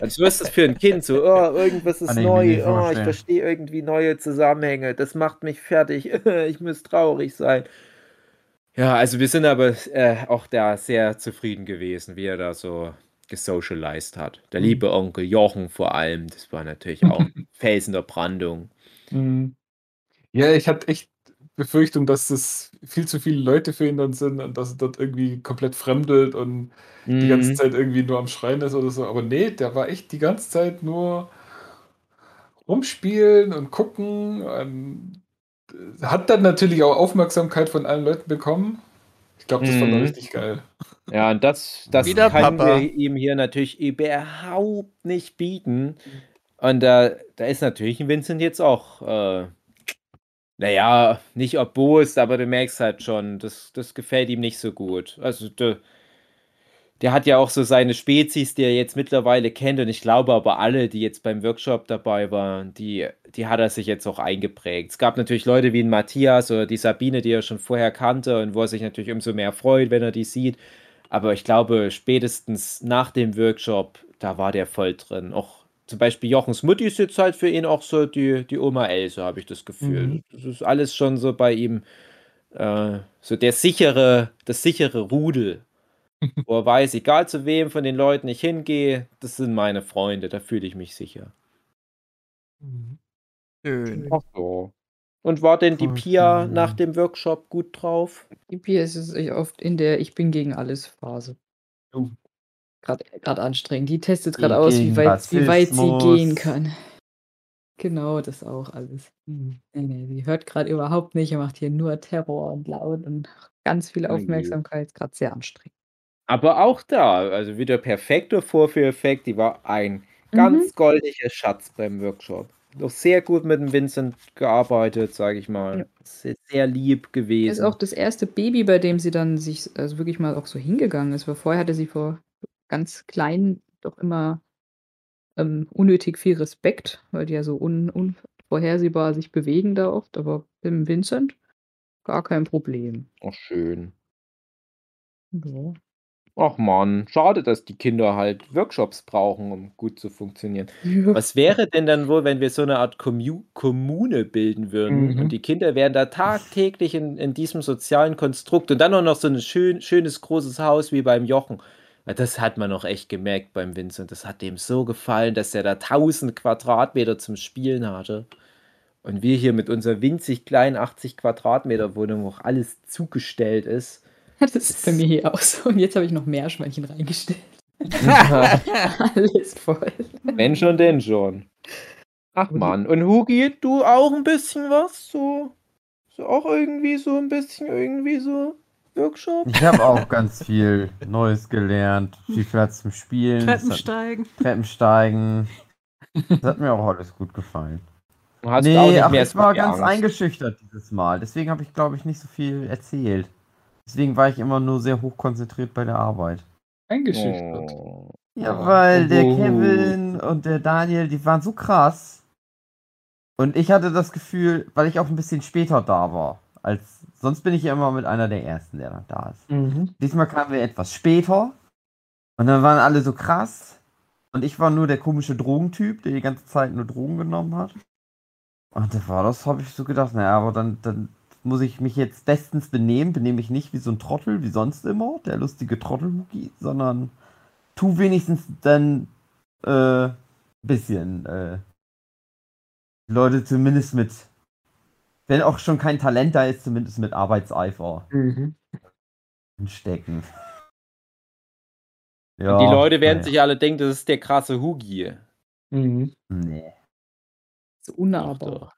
Also was ist das für ein Kind? So, oh, irgendwas ist Kann ich neu, nicht oh, ich verstehe irgendwie neue Zusammenhänge, das macht mich fertig, ich muss traurig sein. Ja, also wir sind aber äh, auch da sehr zufrieden gewesen, wie er da so gesocialized hat. Der liebe Onkel Jochen vor allem, das war natürlich auch Felsen der Brandung. Mhm. Ja, ich hatte echt Befürchtung, dass das viel zu viele Leute für ihn dann sind und dass er dort irgendwie komplett fremdelt und die ganze Mhm. Zeit irgendwie nur am Schreien ist oder so. Aber nee, der war echt die ganze Zeit nur rumspielen und gucken. Und hat dann natürlich auch Aufmerksamkeit von allen Leuten bekommen. Ich glaube, das Mhm. richtig geil. Ja, und das, das Wieder können Papa. wir ihm hier natürlich überhaupt nicht bieten. Und da, da ist natürlich ein Vincent jetzt auch, äh, naja, nicht erbost, aber du merkst halt schon, das, das gefällt ihm nicht so gut. Also der, der hat ja auch so seine Spezies, die er jetzt mittlerweile kennt. Und ich glaube aber alle, die jetzt beim Workshop dabei waren, die, die hat er sich jetzt auch eingeprägt. Es gab natürlich Leute wie Matthias oder die Sabine, die er schon vorher kannte und wo er sich natürlich umso mehr freut, wenn er die sieht. Aber ich glaube, spätestens nach dem Workshop, da war der voll drin. Auch zum Beispiel Jochens Mutti ist jetzt halt für ihn auch so die, die Oma Else, habe ich das Gefühl. Mhm. Das ist alles schon so bei ihm, äh, so der sichere, das sichere Rudel. wo er weiß, egal zu wem von den Leuten ich hingehe, das sind meine Freunde, da fühle ich mich sicher. Schön. Ach so. Und war denn die Pia nach dem Workshop gut drauf? Die Pia ist es echt oft in der Ich bin gegen alles Phase. Oh. Gerade anstrengend. Die testet gerade aus, wie weit, wie weit sie gehen kann. Genau, das auch alles. Nee, nee, sie hört gerade überhaupt nicht. Er macht hier nur Terror und laut und ganz viel. Aufmerksamkeit. Gerade sehr anstrengend. Aber auch da, also wieder perfekter Vorführeffekt, die war ein Mhm. ganz goldiger Schatz beim Workshop. Noch sehr gut mit dem Vincent gearbeitet, sage ich mal. Ja. Sehr, sehr lieb Ist gewesen. auch das erste Baby, bei dem sie dann sich also wirklich mal auch so hingegangen ist. Weil vorher hatte sie vor ganz klein doch immer ähm, unnötig viel Respekt, weil die ja so un unvorhersehbar sich bewegen da oft. Aber beim Vincent gar kein Problem. Auch schön. Ja. Ach man, schade, dass die Kinder halt Workshops brauchen, um gut zu funktionieren. Ja. Was wäre denn dann wohl, wenn wir so eine Art Kommu Kommune bilden würden Mhm. und die Kinder wären da tagtäglich in, in diesem sozialen Konstrukt und dann auch noch so ein schön, schönes großes Haus wie beim Jochen. Ja, Das hat man noch echt gemerkt beim Vincent. Das hat dem so gefallen, dass er da 1000 Quadratmeter zum Spielen hatte. Und wir hier mit unserer winzig kleinen 80 Quadratmeter Wohnung, wo auch alles zugestellt ist. Das ist bei mir hier auch so. Und jetzt habe ich noch Meerschweinchen reingestellt. Alles voll. Wenn schon, denn schon. Ach man, und Hugi, du auch ein bisschen was? So, so auch irgendwie so ein bisschen irgendwie so Workshop? Ich habe auch ganz viel Neues gelernt. Viel Platz zum Spielen. Das Treppen hat- steigen. Treppensteigen. Das hat mir auch alles gut gefallen. Du hast nee, auch nicht ach, mehr ich war ganz Angst. eingeschüchtert dieses Mal. Deswegen habe ich, glaube ich, nicht so viel erzählt. Deswegen war ich immer nur sehr hoch konzentriert bei der Arbeit. Eingeschüchtert. Oh. Ja, weil der oh. Kevin und der Daniel, die waren so krass. Und ich hatte das Gefühl, weil ich auch ein bisschen später da war. Als, sonst bin ich ja immer mit einer der ersten, der dann da ist. Mhm. Diesmal kamen wir etwas später. Und dann waren alle so krass. Und ich war nur der komische Drogentyp, der die ganze Zeit nur Drogen genommen hat. Und da war das, habe ich so gedacht, naja, aber dann, dann muss ich mich jetzt bestens benehmen. Benehme ich nicht wie so ein Trottel, wie sonst immer, der lustige Trottelhuki, sondern tu wenigstens dann äh, bisschen äh, Leute zumindest mit, wenn auch schon kein Talent da ist, zumindest mit Arbeitseifer Mhm. stecken. Und die Leute werden naja. sich alle denken, das ist der krasse Hugi. Mhm. Nee. So unnahbar.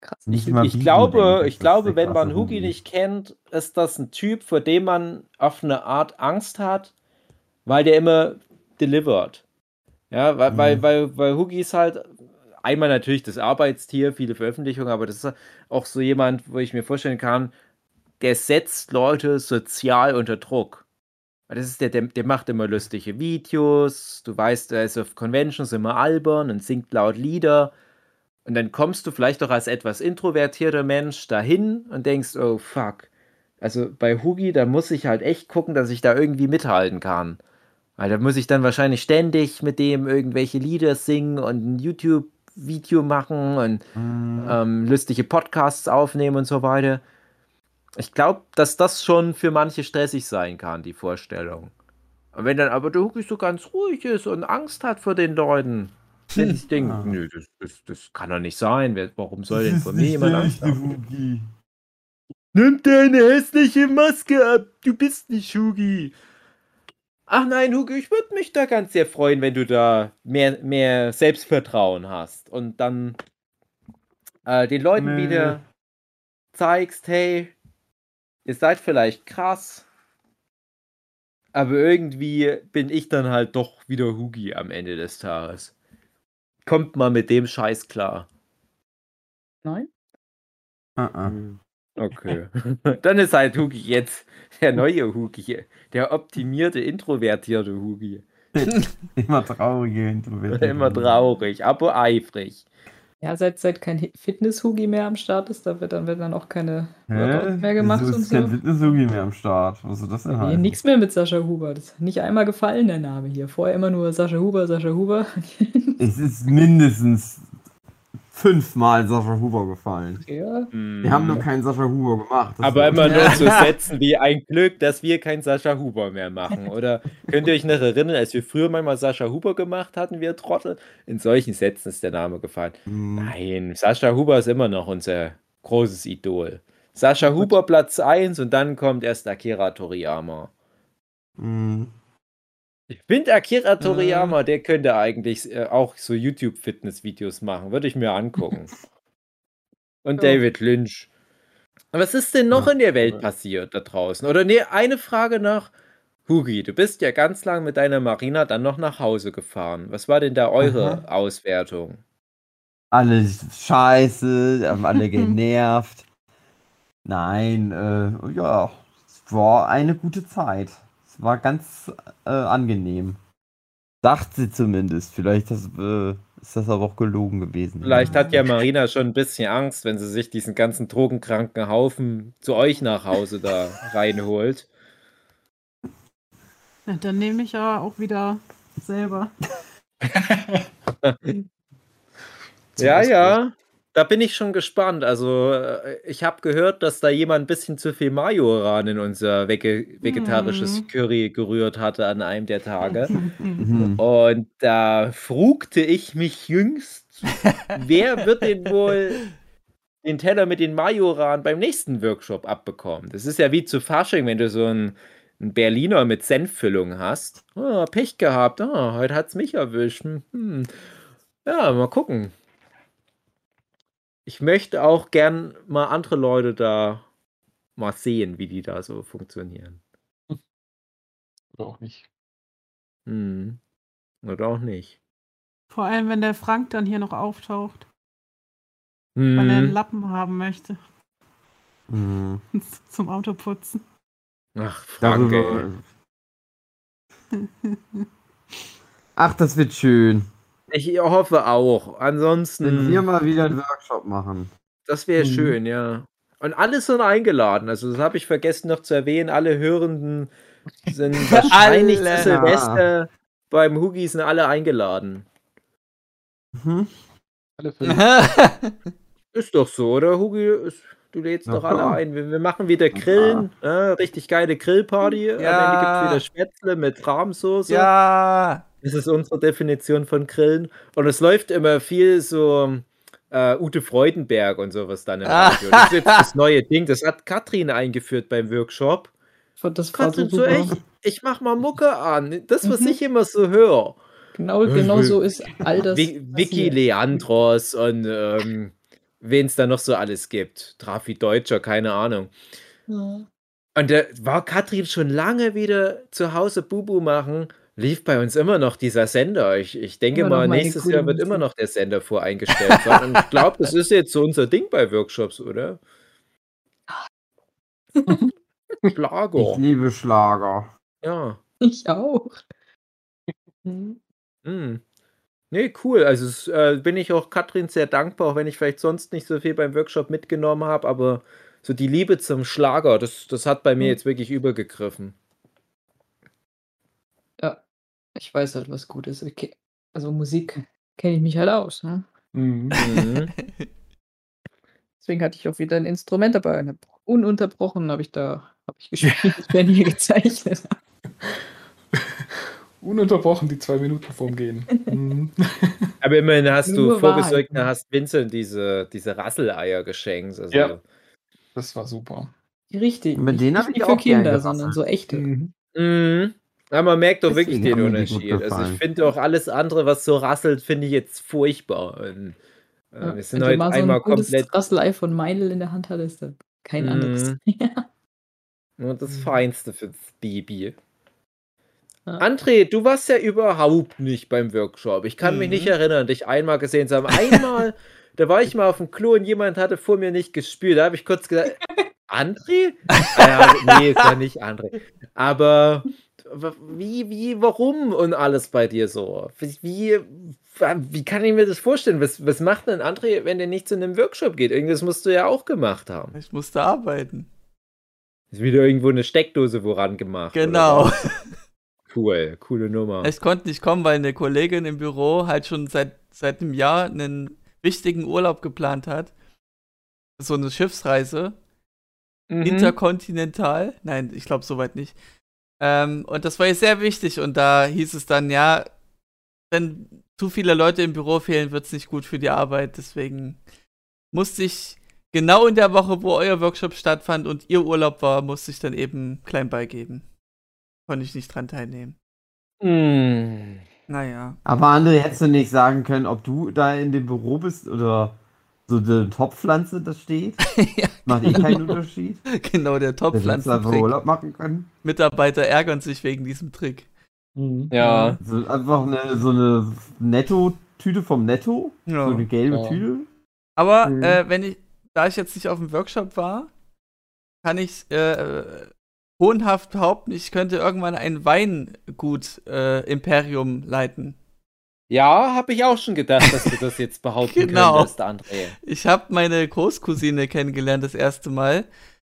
Krass. Nicht Ich, mal ich glaube, denkt, ich glaube, wenn man krasse Hugi nicht kennt, ist das ein Typ, vor dem man auf eine Art Angst hat, weil der immer delivert. Ja, weil, Mhm. weil, weil, weil Hugi ist halt einmal natürlich das Arbeitstier, viele Veröffentlichungen, aber das ist auch so jemand, wo ich mir vorstellen kann, der setzt Leute sozial unter Druck. Das ist der, der, der macht immer lustige Videos, du weißt, er ist auf Conventions immer albern und singt laut Lieder. Und dann kommst du vielleicht doch als etwas introvertierter Mensch dahin und denkst, oh fuck. Also bei Hugi, da muss ich halt echt gucken, dass ich da irgendwie mithalten kann. Weil da muss ich dann wahrscheinlich ständig mit dem irgendwelche Lieder singen und ein YouTube-Video machen und Mhm. ähm, lustige Podcasts aufnehmen und so weiter. Ich glaube, dass das schon für manche stressig sein kann, die Vorstellung. Wenn dann aber der Hugi so ganz ruhig ist und Angst hat vor den Leuten, wenn ich denke, Ah. nö, das, das, das kann doch nicht sein. Warum soll denn von mir jemand Angst haben? Nimm deine hässliche Maske ab, du bist nicht Hugi. Ach nein, Hugi, ich würde mich da ganz sehr freuen, wenn du da mehr, mehr Selbstvertrauen hast und dann äh, den Leuten Nee. wieder zeigst, hey, ihr seid vielleicht krass, aber irgendwie bin ich dann halt doch wieder Hugi am Ende des Tages. Kommt mal mit dem Scheiß klar. Nein? Ah, ah. Okay. Dann ist halt Hugi jetzt der neue Hugi, der optimierte, introvertierte Hugi. Immer traurige Introvertierte. Immer traurig, aber eifrig. Ja, seit, seit kein Fitness-Hugi mehr am Start ist, da wird dann, wird dann auch keine? Workouts mehr gemacht Wieso und ist kein so. Fitness-Hugi mehr am Start? Was soll das denn Nee, heißen? nix mehr mit Sascha Huber. Das ist nicht einmal gefallen, der Name hier. Vorher immer nur Sascha Huber, Sascha Huber. Es ist mindestens fünfmal Sascha Huber gefallen. ja. Wir haben noch keinen Sascha Huber gemacht. Das Aber immer nur so Sätzen wie ein Glück, dass wir kein Sascha Huber mehr machen. Oder könnt ihr euch noch erinnern, als wir früher manchmal Sascha Huber gemacht hatten, wir Trottel? In solchen Sätzen ist der Name gefallen. Hm. Nein, Sascha Huber ist immer noch unser großes Idol. Sascha Huber Platz 1 und dann kommt erst Akira Toriyama. Hm. Ich finde Akira Toriyama, der könnte eigentlich äh, auch so YouTube-Fitness-Videos machen. Würde ich mir angucken. Und Ja. David Lynch. Was ist denn noch in der Welt passiert da draußen? Oder nee, eine Frage noch. Hugi, du bist ja ganz lang mit deiner Marina dann noch nach Hause gefahren. Was war denn da eure Auswertung? Alle scheiße, haben alle genervt. Nein, äh, ja, es war eine gute Zeit. Es war ganz äh, angenehm. Dachte sie zumindest. Vielleicht das, äh, ist das aber auch gelogen gewesen. Vielleicht hat ja Marina schon ein bisschen Angst, wenn sie sich diesen ganzen drogenkranken Haufen zu euch nach Hause da reinholt. Ja, dann nehme ich ja auch wieder selber. Ja, ja. Da bin ich schon gespannt. Also, äh, ich habe gehört, dass da jemand ein bisschen zu viel Majoran in unser vege vegetarisches Mhm. Curry gerührt hatte an einem der Tage. Mhm. Und da frugte ich mich jüngst, wer wird denn wohl den Teller mit den Majoran beim nächsten Workshop abbekommen? Das ist ja wie zu Fasching, wenn du so einen, einen Berliner mit Senffüllung hast. Ah, Pech gehabt. Ah, heute hat's mich erwischt. Hm. Ja, mal gucken. Ich möchte auch gern mal andere Leute da mal sehen, wie die da so funktionieren. Oder auch nicht. Hm. Oder auch nicht. Vor allem, wenn der Frank dann hier noch auftaucht, weil er einen Hm. Lappen haben möchte Mhm. zum Autoputzen. Ach, Frank. Ach, das wird schön. Ich hoffe auch. Wenn Ansonsten, wir mal wieder einen Workshop machen. das wäre Mhm. schön, ja. Und alle sind eingeladen. Also, das habe ich vergessen noch zu erwähnen. Alle Hörenden sind wahrscheinlich zu Alle. Silvester beim Hugi sind alle eingeladen. Mhm. Alle. Ist doch so, oder, Hugi? Ist, du lädst Na doch alle klar. ein. Wir, wir machen wieder Grillen. Ja, richtig geile Grillparty. Am Ende Ja. gibt es wieder Spätzle mit Rahmsoße. ja. Das ist unsere Definition von Grillen. Und es läuft immer viel so äh, Ute Freudenberg und sowas dann im Ah. Radio. Das ist jetzt das neue Ding. Das hat Katrin eingeführt beim Workshop. Das Katrin, so echt, ich mach mal Mucke an. Das, was Mhm. ich immer so höre. Genau, genau so ist all das. Vi Vicky. Leandros und ähm, wen es da noch so alles gibt. Trafi Deutscher, keine Ahnung. Ja. Und da war Katrin schon lange wieder zu Hause Bubu machen. Lief bei uns immer noch dieser Sender. Ich, ich denke Immer mal, nächstes Jahr wird immer noch der Sender voreingestellt sein. Und ich glaube, das ist jetzt so unser Ding bei Workshops, oder? Ich Schlager. liebe Schlager. Ja. Ich auch. Mhm. Hm. Nee, cool. Also es, äh, bin ich auch Katrin sehr dankbar, auch wenn ich vielleicht sonst nicht so viel beim Workshop mitgenommen habe, aber so die Liebe zum Schlager, das, das hat bei mir Mhm. jetzt wirklich übergegriffen. Ich weiß halt, was gut ist. Okay. Also Musik kenne ich mich halt aus. Ne? Mhm. Mhm. Deswegen hatte ich auch wieder ein Instrument dabei. und hab Ununterbrochen habe ich da hab ich gespielt, ich bin hier gezeichnet. Ununterbrochen die zwei Minuten vorm Gehen. Mhm. Aber immerhin hast du Nur vorgesorgt, Wahrheit, ne? hast Vincent diese, diese Rasseleier geschenkt. Also, Ja. Das war super. Die richtigen. Mit denen hab nicht ich für auch gern Kinder, sondern so echte. Mhm. Mhm. Ja, man merkt doch wirklich den Unterschied. Also ich finde auch alles andere, was so rasselt, finde ich jetzt furchtbar. Und, äh, Ja, wir sind wenn du heute mal so einmal ein komplett Rasselei von Meinl in der Hand hattest, dann kein Mhm. anderes. nur das Mhm. Feinste fürs Baby. Ja. André, du warst ja überhaupt nicht beim Workshop. Ich kann mich nicht Mhm. erinnern, dich einmal gesehen zu haben. Einmal, da war ich mal auf dem Klo und jemand hatte vor mir nicht gespült. Da habe ich kurz gesagt, André? Ah ja, nee, ist ja nicht André. Aber wie, wie, warum und alles bei dir so? Wie, wie kann ich mir das vorstellen? Was, was macht denn André, wenn der nicht zu einem Workshop geht? Irgendwas musst du ja auch gemacht haben. Ich musste arbeiten. Ist wieder irgendwo eine Steckdose woran gemacht. Genau. Cool, coole Nummer. Ich konnte nicht kommen, weil eine Kollegin im Büro halt schon seit, seit einem Jahr einen wichtigen Urlaub geplant hat. So eine Schiffsreise. Mhm. Interkontinental. Nein, ich glaube soweit nicht. Ähm, und das war ihr sehr wichtig. Und da hieß es dann, ja, wenn zu viele Leute im Büro fehlen, wird es nicht gut für die Arbeit. Deswegen musste ich genau in der Woche, wo euer Workshop stattfand und ihr Urlaub war, musste ich dann eben klein beigeben. Konnte ich nicht dran teilnehmen. Mm. Naja. Aber André, hättest du nicht sagen können, ob du da in dem Büro bist oder so eine Topfpflanze das steht? ja, Macht eh keinen Unterschied. genau, der Top-Pflanzentrick. Urlaub machen können. Mitarbeiter ärgern sich wegen diesem Trick. Mhm. Ja. So einfach eine, so eine Netto-Tüte vom Netto. Ja. So eine gelbe Ja. Tüte. Aber Mhm. äh, wenn ich, da ich jetzt nicht auf dem Workshop war, kann ich äh, hohnhaft behaupten, ich könnte irgendwann ein Weingut-Imperium leiten. Ja, habe ich auch schon gedacht, dass du das jetzt behaupten Genau. könntest, André. Ich habe meine Großcousine kennengelernt das erste Mal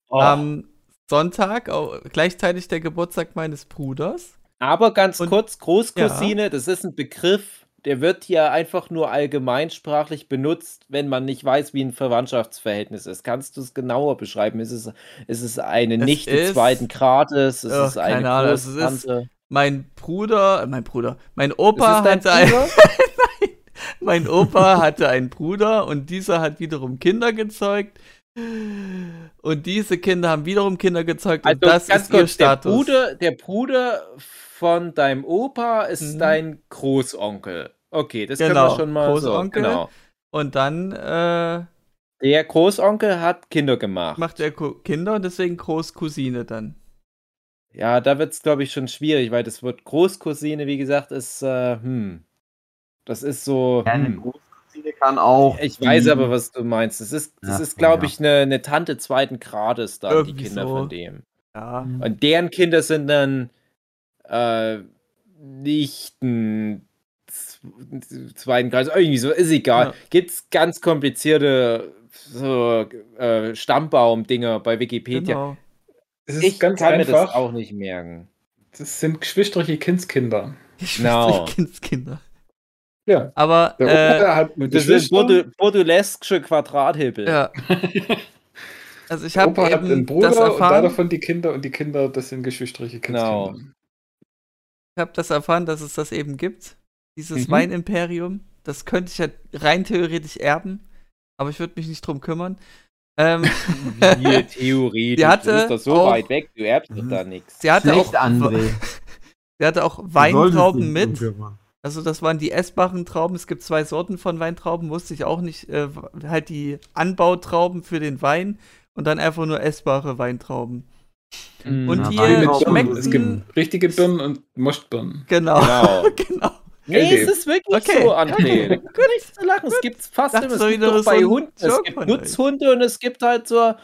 Oh, am Sonntag, gleichzeitig der Geburtstag meines Bruders. Aber ganz Und- kurz, Großcousine, das ist ein Begriff, der wird hier einfach nur allgemeinsprachlich benutzt, wenn man nicht weiß, wie ein Verwandtschaftsverhältnis ist. Kannst du es genauer beschreiben? Ist es, ist es eine Es Nichte zweiten Grades? Ist Ach, es eine keine Ahnung, es ist-? Mein Bruder, äh, mein Bruder, mein Opa hatte ein, mein Opa hatte einen Bruder und dieser hat wiederum Kinder gezeugt. Und diese Kinder haben wiederum Kinder gezeugt Also und das ist ihr kurz, der Status. Bruder, der Bruder von deinem Opa ist Mhm. dein Großonkel. Okay, das können Genau, wir schon mal Großonkel. so. Genau. Und dann äh, Der Großonkel hat Kinder gemacht. macht er Kinder und deswegen Großcousine dann. Ja, da wird es, glaube ich, schon schwierig, weil das Wort Großcousine, wie gesagt, ist, äh, hm. Das ist so. Ja, eine Hm. Großcousine kann auch. Ich die- weiß aber, was du meinst. Das ist, das Ja, ist glaube ja. ich, eine, eine Tante zweiten Grades dann, die Irgendwie Kinder so. von dem. Ja. Und deren Kinder sind dann äh, Nichten z- zweiten Grades. Irgendwie so, ist egal. Ja. Gibt's ganz komplizierte so, äh, Stammbaum-Dinger bei Wikipedia. Genau. Es ist Ich ganz kann mir das einfach. auch nicht merken. Das sind geschwisterliche Kindskinder. Genau. Kindskinder. Ja. Aber Der äh, Das sind Geschwister. Bordu Bordulesque Quadrathebel. ja. Also ich habe Opa hat einen eben Bruder das und erfahren. davon die Kinder und die Kinder, das sind geschwisterliche Genau. Kindskinder. Ich habe das erfahren, dass es das eben gibt. Dieses Mhm. Weinimperium. Das könnte ich ja rein theoretisch erben, aber ich würde mich nicht drum kümmern. Ähm, Wie theoretisch. Hatte du bist doch so auch- weit weg, du erbst doch da nichts. sie hatte Schlecht, auch, André. sie hatte auch Weintrauben mit. Also das waren die essbaren Trauben. Es gibt zwei Sorten von Weintrauben, wusste ich auch nicht. Äh, halt die Anbautrauben für den Wein und dann einfach nur essbare Weintrauben. Mhm. Und Ja, Birnen. schmeckten... Es gibt richtige Birnen und Moschbirnen. Genau, Genau. genau. Nee, es ist wirklich Okay, so, André. okay, Da kann nichts zu lachen. Es gibt fast immer. Es so gibt doch so bei Hunden. Es gibt. Nutzhunde und es gibt halt so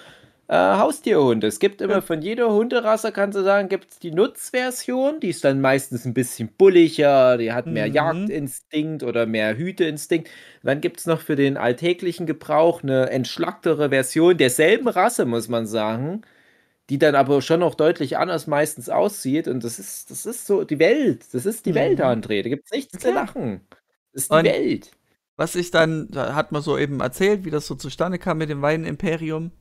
äh, Haustierhunde. Es gibt immer Ja. von jeder Hunderasse, kannst du sagen, gibt es die Nutzversion. Die ist dann meistens ein bisschen bulliger, die hat mehr Mhm. Jagdinstinkt oder mehr Hüteinstinkt. Und dann gibt es noch für den alltäglichen Gebrauch eine entschlacktere Version derselben Rasse, muss man sagen. Die dann aber schon noch deutlich anders meistens aussieht. Und das ist, das ist so die Welt. Das ist die Welt, Mhm. André. Da gibt es nichts zu Okay. lachen. Das ist die Und- Welt. Was ich dann, da hat man so eben erzählt, wie das so zustande kam mit dem Weinimperium.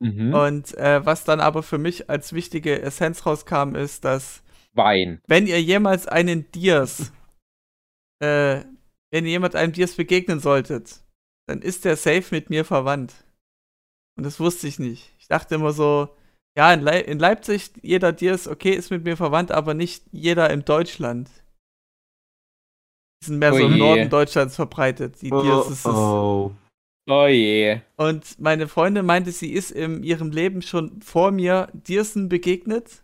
Mhm. Und äh, was dann aber für mich als wichtige Essenz rauskam, ist, dass Wein. wenn ihr jemals einen Diers, äh, wenn ihr jemand einem Diers begegnen solltet, dann ist der safe mit mir verwandt. Und das wusste ich nicht. Ich dachte immer so, ja, in, Lei in Leipzig, jeder Diers, okay, ist mit mir verwandt, aber nicht jeder in Deutschland. Die sind mehr so Oh im je. Norden Deutschlands verbreitet, die Diers. Das ist, Oh, Oh je. Und meine Freundin meinte, sie ist in ihrem Leben schon vor mir Dirsen begegnet.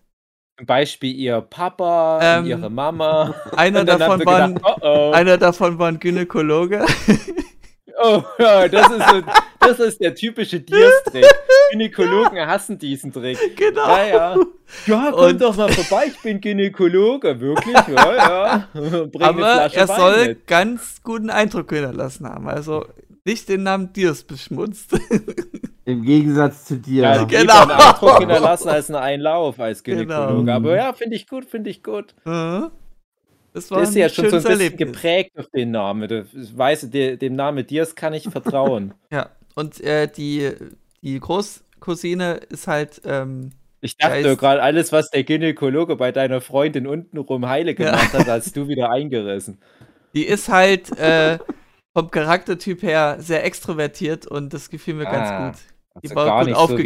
Zum Beispiel ihr Papa, Ähm, ihre Mama. Einer davon, gedacht, ein, oh, oh. einer davon war ein Gynäkologe. oh ja, das ist, so, das ist der typische Diers-Trick. Gynäkologen hassen diesen Trick. genau. Ja, ja. Ja, komm Und- doch mal vorbei, ich bin Gynäkologe. Wirklich? Ja, ja. Bring Aber Flasche er Wein soll mit. ganz guten Eindruck hinterlassen haben. Also nicht den Namen Diers beschmutzt. Im Gegensatz zu dir. Ja, Genau. einen Eindruck hinterlassen als einen Einlauf als Gynäkologe. Genau. Aber ja, finde ich gut, finde ich gut. Mhm. Das war Der ist ja schon so ein bisschen Erlebnis. geprägt durch den Namen. Du weißt, de- dem Namen Diers kann ich vertrauen. Ja, und äh, die, die Großcousine ist halt, ähm, Ich dachte Ja, gerade, alles, was der Gynäkologe bei deiner Freundin untenrum heile Ja. gemacht hat, hast du wieder eingerissen. die ist halt äh, vom Charaktertyp her sehr extrovertiert und das gefiel mir Ah, ganz gut. Die Also war gut nicht so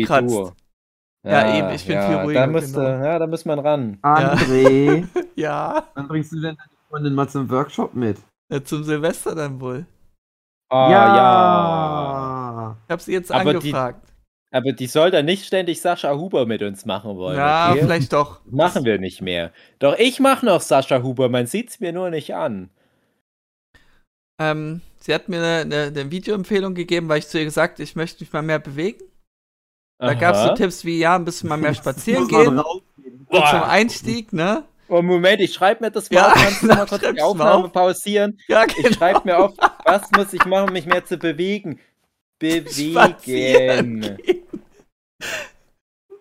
du. Ja, eben, ich bin viel ruhiger, Da, müsste, genau. ja, da muss man ran. André, Ja, wann bringst du denn deine Freundin mal zum Workshop mit? äh, zum Silvester dann wohl. Ah, ja. Ich habe sie jetzt Aber die- angefragt. Aber die soll dann nicht ständig Sascha Huber mit uns machen wollen. Ja, okay? vielleicht doch. Machen wir nicht mehr. Doch ich mache noch Sascha Huber, man sieht's mir nur nicht an. Ähm, sie hat mir eine, eine, eine Videoempfehlung gegeben, weil ich zu ihr gesagt ich möchte mich mal mehr bewegen. Da gab es so. Tipps wie, ja, ein bisschen mal mehr spazieren gehen. So zum Boah. Einstieg, ne? Oh, Moment, ich schreibe mir das mal Ja, auf. Kannst du mal kurz die Aufnahme auf. pausieren? Ja, Ich schreibe mir auf, was muss ich machen, um mich mehr zu bewegen? Bewegen.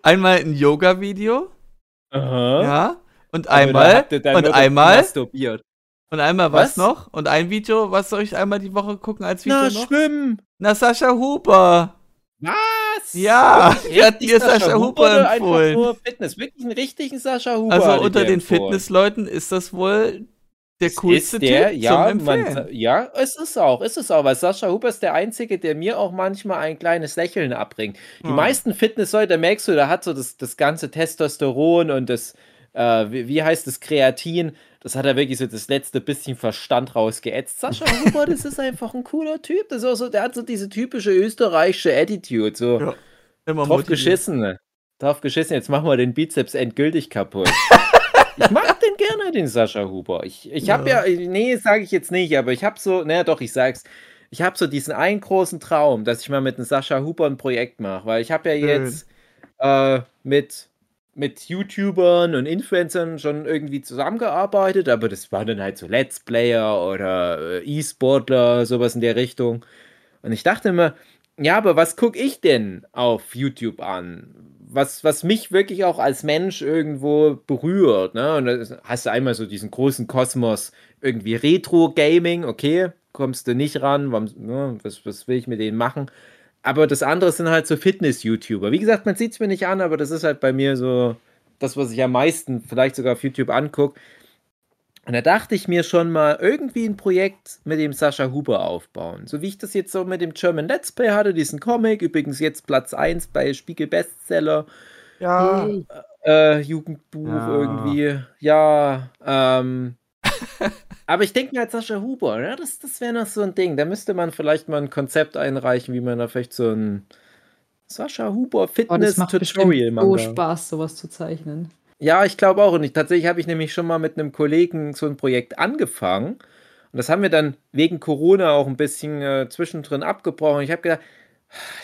Einmal ein Yoga-Video, Aha. ja. Und einmal, und einmal, masturbiert. und einmal was Was? noch? Und ein Video, was soll ich einmal die Woche gucken als Video Na, noch? schwimmen. Na, Sascha Huber. Ja, die hat mir Sascha Huber oder einfach empfohlen. Nur Fitness, wirklich einen richtigen Sascha Huber. Also unter den. Fitnessleuten ist das wohl der coolste ist der, Typ ja, man, ja, es ist auch, es ist auch, weil Sascha Huber ist der Einzige, der mir auch manchmal ein kleines Lächeln abbringt. Die Hm. meisten Fitnessleute, merkst du, da hat so das, das ganze Testosteron und das, äh, wie, wie heißt das, Kreatin, das hat er wirklich so das letzte bisschen Verstand rausgeätzt. Sascha Huber, das ist einfach ein cooler Typ, das ist auch so, der hat so diese typische österreichische Attitude, so Ja, Immer drauf geschissen, drauf geschissen, jetzt machen wir den Bizeps endgültig kaputt. Ich mag den gerne, den Sascha Huber. Ich, ich habe ja. nee, sage ich jetzt nicht, aber ich habe so, naja, doch, ich sag's. Ich habe so diesen einen großen Traum, dass ich mal mit dem Sascha Huber ein Projekt mache, weil ich habe ja jetzt äh, mit, mit YouTubern und Influencern schon irgendwie zusammengearbeitet, aber das waren dann halt so Let's Player oder äh, E-Sportler, sowas in der Richtung. Und ich dachte immer, ja, aber was gucke ich denn auf YouTube an? Was, was mich wirklich auch als Mensch irgendwo berührt. Ne? Und da hast du einmal so diesen großen Kosmos, irgendwie Retro-Gaming, okay, kommst du nicht ran, ne, was, was will ich mit denen machen? Aber das andere sind halt so Fitness-YouTuber. Wie gesagt, man sieht es mir nicht an, aber das ist halt bei mir so das, was ich am meisten vielleicht sogar auf YouTube angucke. Und da dachte ich mir schon mal, irgendwie ein Projekt mit dem Sascha Huber aufbauen. So wie ich das jetzt so mit dem German Let's Play hatte, diesen Comic, übrigens jetzt Platz 1 bei Spiegel Bestseller, Ja, äh, Jugendbuch Ja. irgendwie. Ja, ähm. aber ich denke mir als Sascha Huber, ja, das, das wäre noch so ein Ding. Da müsste man vielleicht mal ein Konzept einreichen, wie man da vielleicht so ein Sascha Huber Oh, das macht so. Spaß, sowas zu zeichnen. Ja, ich glaube auch. Und ich, tatsächlich habe ich nämlich schon mal mit einem Kollegen so ein Projekt angefangen. Und das haben wir dann wegen Corona auch ein bisschen äh, zwischendrin abgebrochen. Ich habe gedacht,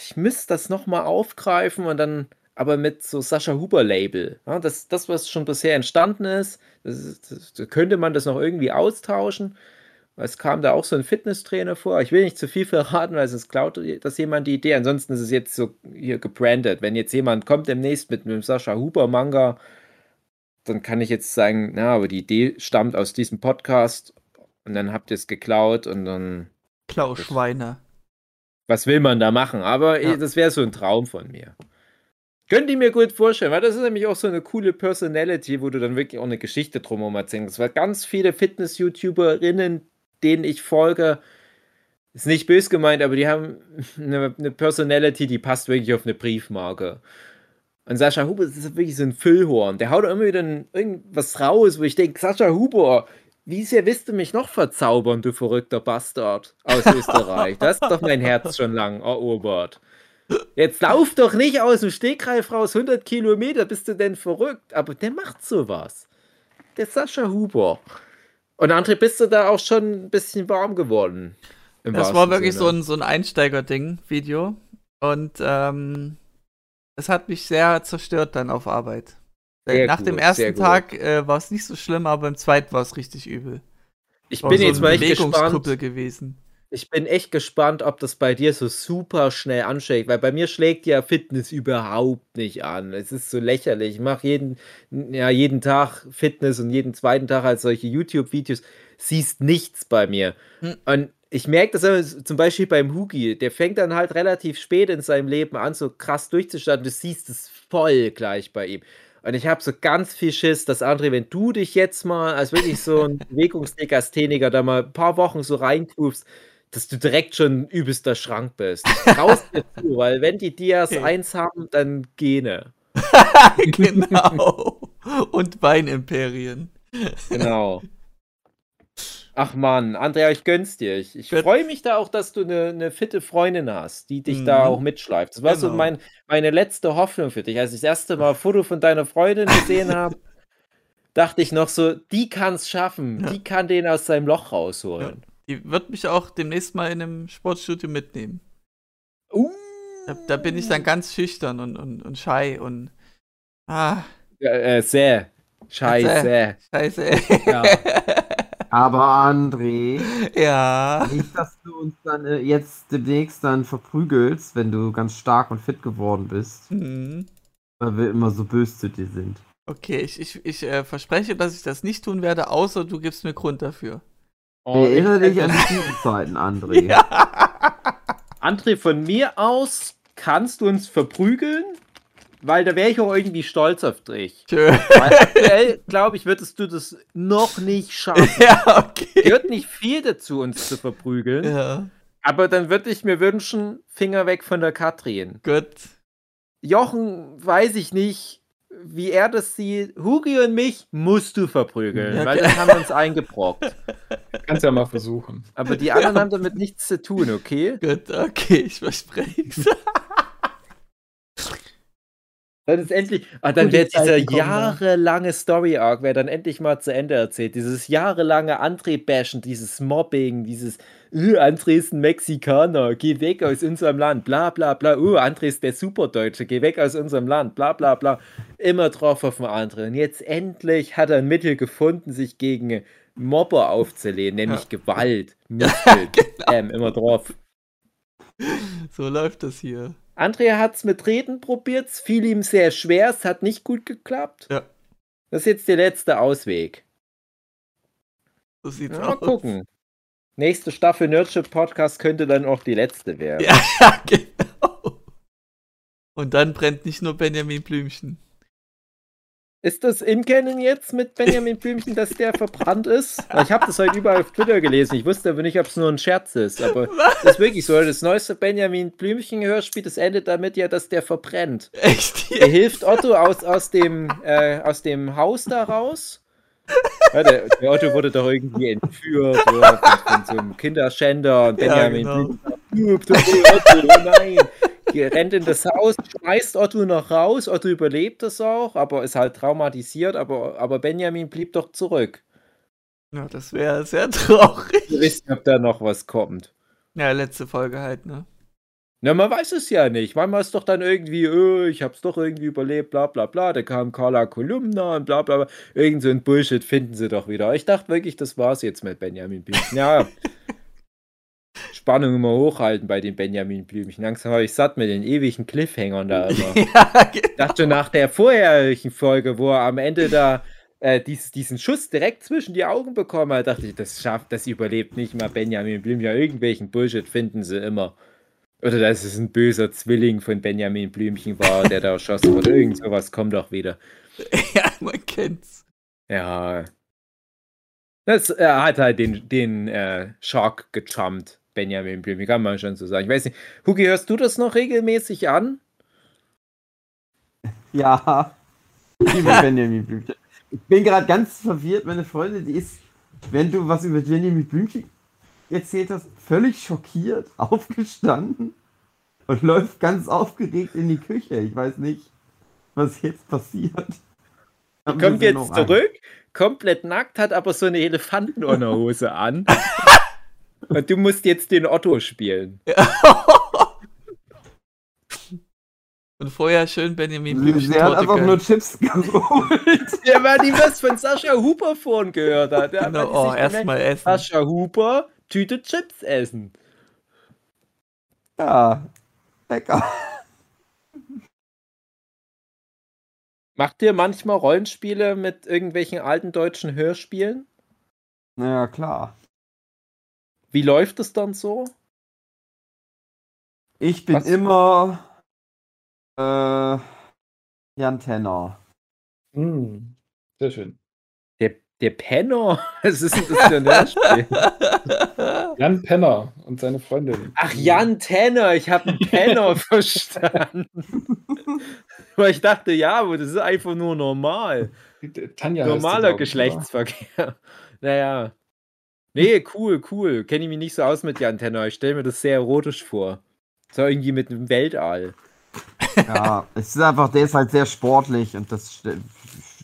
ich müsste das nochmal aufgreifen und dann aber mit so Sascha Huber Label. Ja, das, das, was schon bisher entstanden ist, das, ist- das, da könnte man das noch irgendwie austauschen. Es kam da auch so ein Fitnesstrainer vor. Ich will nicht zu viel verraten, weil sonst klaut das jemand die Idee. Ansonsten ist es jetzt so hier gebrandet. Wenn jetzt jemand kommt demnächst mit einem Sascha Huber Manga, dann kann ich jetzt sagen, na, aber die Idee stammt aus diesem Podcast und dann habt ihr es geklaut und dann, Klaus Schweiner. was will man da machen? Aber Ja. das wäre so ein Traum von mir. Könnt ihr mir gut vorstellen, weil das ist nämlich auch so eine coole Personality, wo du dann wirklich auch eine Geschichte drumherum erzählen kannst. Weil ganz viele Fitness-YouTuberinnen, denen ich folge, ist nicht bös gemeint, aber die haben eine, eine Personality, die passt wirklich auf eine Briefmarke. Und Sascha Huber ist wirklich so ein Füllhorn. Der haut immer wieder irgendwas raus, wo ich denke, Sascha Huber, wie sehr willst du mich noch verzaubern, du verrückter Bastard aus Österreich? Das ist doch mein Herz schon lang erobert. Jetzt lauf doch nicht aus dem Stegreif raus 100 Kilometer, bist du denn verrückt? Aber der macht sowas. Der Sascha Huber. Und André, bist du da auch schon ein bisschen warm geworden? Das war wirklich so ein, so ein Einsteiger-Ding, Video. Und ähm, es hat mich sehr zerstört dann auf Arbeit. Sehr Nach gut, dem ersten. Tag äh, war es nicht so schlimm, aber im zweiten war es richtig übel. Ich War bin so jetzt mal echt gespannt. gewesen. Ich bin echt gespannt, ob das bei dir so super schnell anschlägt, weil bei mir schlägt ja Fitness überhaupt nicht an. Es ist so lächerlich. Ich mache jeden, ja, jeden Tag Fitness und jeden zweiten Tag halt solche YouTube-Videos. Siehst nichts bei mir. Hm. Und ich merke das aber zum Beispiel beim Hugi. Der fängt dann halt relativ spät in seinem Leben an, so krass durchzustarten. Du siehst es voll gleich bei ihm. Und ich habe so ganz viel Schiss, dass André, wenn du dich jetzt mal als wirklich so ein Bewegungslegastheniker da mal ein paar Wochen so reingrufst, dass du direkt schon übelster Schrank bist. Traust dir zu, weil wenn die Dias Okay. eins haben, dann Gene. genau. Und Weinimperien. Genau. Ach man, Andrea, ich gönn's dir. Ich, ich freue mich da auch, dass du eine ne fitte Freundin hast, die dich da Mhm. auch mitschleift. Das war so Genau. mein, meine letzte Hoffnung für dich. Als ich das erste Mal ein Foto von deiner Freundin gesehen habe, dachte ich noch so, die kann's schaffen. Ja. Die kann den aus seinem Loch rausholen. Die wird mich auch demnächst mal in einem Sportstudio mitnehmen. Uh. Da, da bin ich dann ganz schüchtern und, und, und shy und. Ah, Ja, äh, sehr. Scheiße. scheiße. Ja. Aber André, ja. nicht, dass du uns dann äh, jetzt demnächst dann verprügelst, wenn du ganz stark und fit geworden bist, Hm. weil wir immer so böse zu dir sind. Okay, ich, ich, ich äh, verspreche, dass ich das nicht tun werde, außer du gibst mir Grund dafür. Oh, Erinnere ich- dich an die Zeiten, André. Ja. André, von mir aus kannst du uns verprügeln, weil da wäre ich auch irgendwie stolz auf dich. Schön. Weil aktuell, glaube ich, würdest du das noch nicht schaffen. ja, okay. Gehört nicht viel dazu, uns zu verprügeln. Ja, Aber dann würde ich mir wünschen, Finger weg von der Katrin. gut. Jochen, weiß ich nicht, wie er das sieht. Hugi und mich musst du verprügeln, Ja, weil okay. das haben wir uns eingebrockt. Kannst ja mal versuchen. Aber die anderen haben damit nichts zu tun, okay? Gut, okay, ich verspreche es. Dann ist endlich, ah, dann wäre dieser ja. jahrelange Story-Arc, wäre dann endlich mal zu Ende erzählt. Dieses jahrelange André-Bashen, dieses Mobbing, dieses uh, André ist ein Mexikaner, geh weg aus unserem Land, bla bla bla. Uh, André ist der Superdeutsche, geh weg aus unserem Land, bla bla bla. Immer drauf auf den André. Und jetzt endlich hat er ein Mittel gefunden, sich gegen Mobber aufzulehnen, nämlich Gewalt, Muskel, Bam, immer drauf. So läuft das hier. Andrea hat es mit Reden probiert, es fiel ihm sehr schwer, es hat nicht gut geklappt. Ja. Das ist jetzt der letzte Ausweg. So sieht's Ja, mal aus. gucken. Nächste Staffel Nerdship Podcast könnte dann auch die letzte werden. Ja, genau. Und dann brennt nicht nur Benjamin Blümchen. Ist das in Canon jetzt mit Benjamin Blümchen, dass der verbrannt ist? Ich habe das heute überall auf Twitter gelesen. Ich wusste aber nicht, ob es nur ein Scherz ist. Aber das ist wirklich so. Das neueste Benjamin Blümchen-Hörspiel, das endet damit ja, dass der verbrennt. Echt? Er hilft Otto aus, aus, dem, äh, aus dem Haus da raus. Ja, der, der Otto wurde doch irgendwie entführt so, von, von so einem Kinderschänder und Ja, Benjamin genau. Blümchen sagt, "Oh, Otto, oh nein. Er rennt in das Haus, schmeißt Otto noch raus. Otto überlebt es auch, aber ist halt traumatisiert. Aber, aber Benjamin blieb doch zurück. Ja, das wäre sehr traurig. Wir wissen, ob da noch was kommt. Ja, letzte Folge halt, ne? Na, man weiß es ja nicht. Manchmal ist doch dann irgendwie, äh, ich hab's doch irgendwie überlebt, bla bla bla. Da kam Carla Kolumna und bla bla bla. Irgend so ein Bullshit finden sie doch wieder. Ich dachte wirklich, das war's jetzt mit Benjamin. Ja. Spannung immer hochhalten bei den Benjamin Blümchen. Langsam habe ich satt mit den ewigen Cliffhangern da immer. ja, genau. Ich dachte nach der vorherigen Folge, wo er am Ende da äh, dies, diesen Schuss direkt zwischen die Augen bekommen hat, dachte ich, das schafft, das überlebt nicht mal Benjamin Blümchen. Irgendwelchen Bullshit finden sie immer. Oder dass es ein böser Zwilling von Benjamin Blümchen war, der da erschossen wurde. Irgend sowas kommt doch wieder. ja, man kennt's. Ja. Das, er hat halt den, den äh, Shark gejumpt, Benjamin Blümchen, kann man schon so sagen. Ich weiß nicht, Hugi, hörst du das noch regelmäßig an? Ja. Liebe Benjamin Blümchen. Ich bin gerade ganz verwirrt. Meine Freundin, die ist, wenn du was über Benjamin Blümchen erzählt hast, völlig schockiert, aufgestanden und läuft ganz aufgeregt in die Küche. Ich weiß nicht, was jetzt passiert. Kommt jetzt zurück, komplett nackt, hat aber so eine Elefantenunterhose an. Und du musst jetzt den Otto spielen. Und vorher schön Benjamin Blümchen Sie hat einfach nur Chips geholt. Der war die was von Sascha Huber vorhin gehört hat. Der hat Genau, oh, erstmal essen. Sascha Huber, Tüte Chips essen. Ja, lecker. Macht ihr manchmal Rollenspiele mit irgendwelchen alten deutschen Hörspielen? Ja, klar. Wie läuft es dann so? Ich bin Was? immer äh, Jan Tenner. Hm, sehr schön. Der, der Penner? Was ist ein Hörspiel? Jan Penner und seine Freundin. Ach, Jan Tenner, ich habe einen Penner verstanden. Weil ich dachte, ja, aber das ist einfach nur normal. Tanja Normaler Geschlechtsverkehr. Naja. Nee, cool, cool. Kenne ich mich nicht so aus mit Jan Tenner. Ich stelle mir das sehr erotisch vor. So irgendwie mit einem Weltall. Ja, es ist einfach, der ist halt sehr sportlich und das,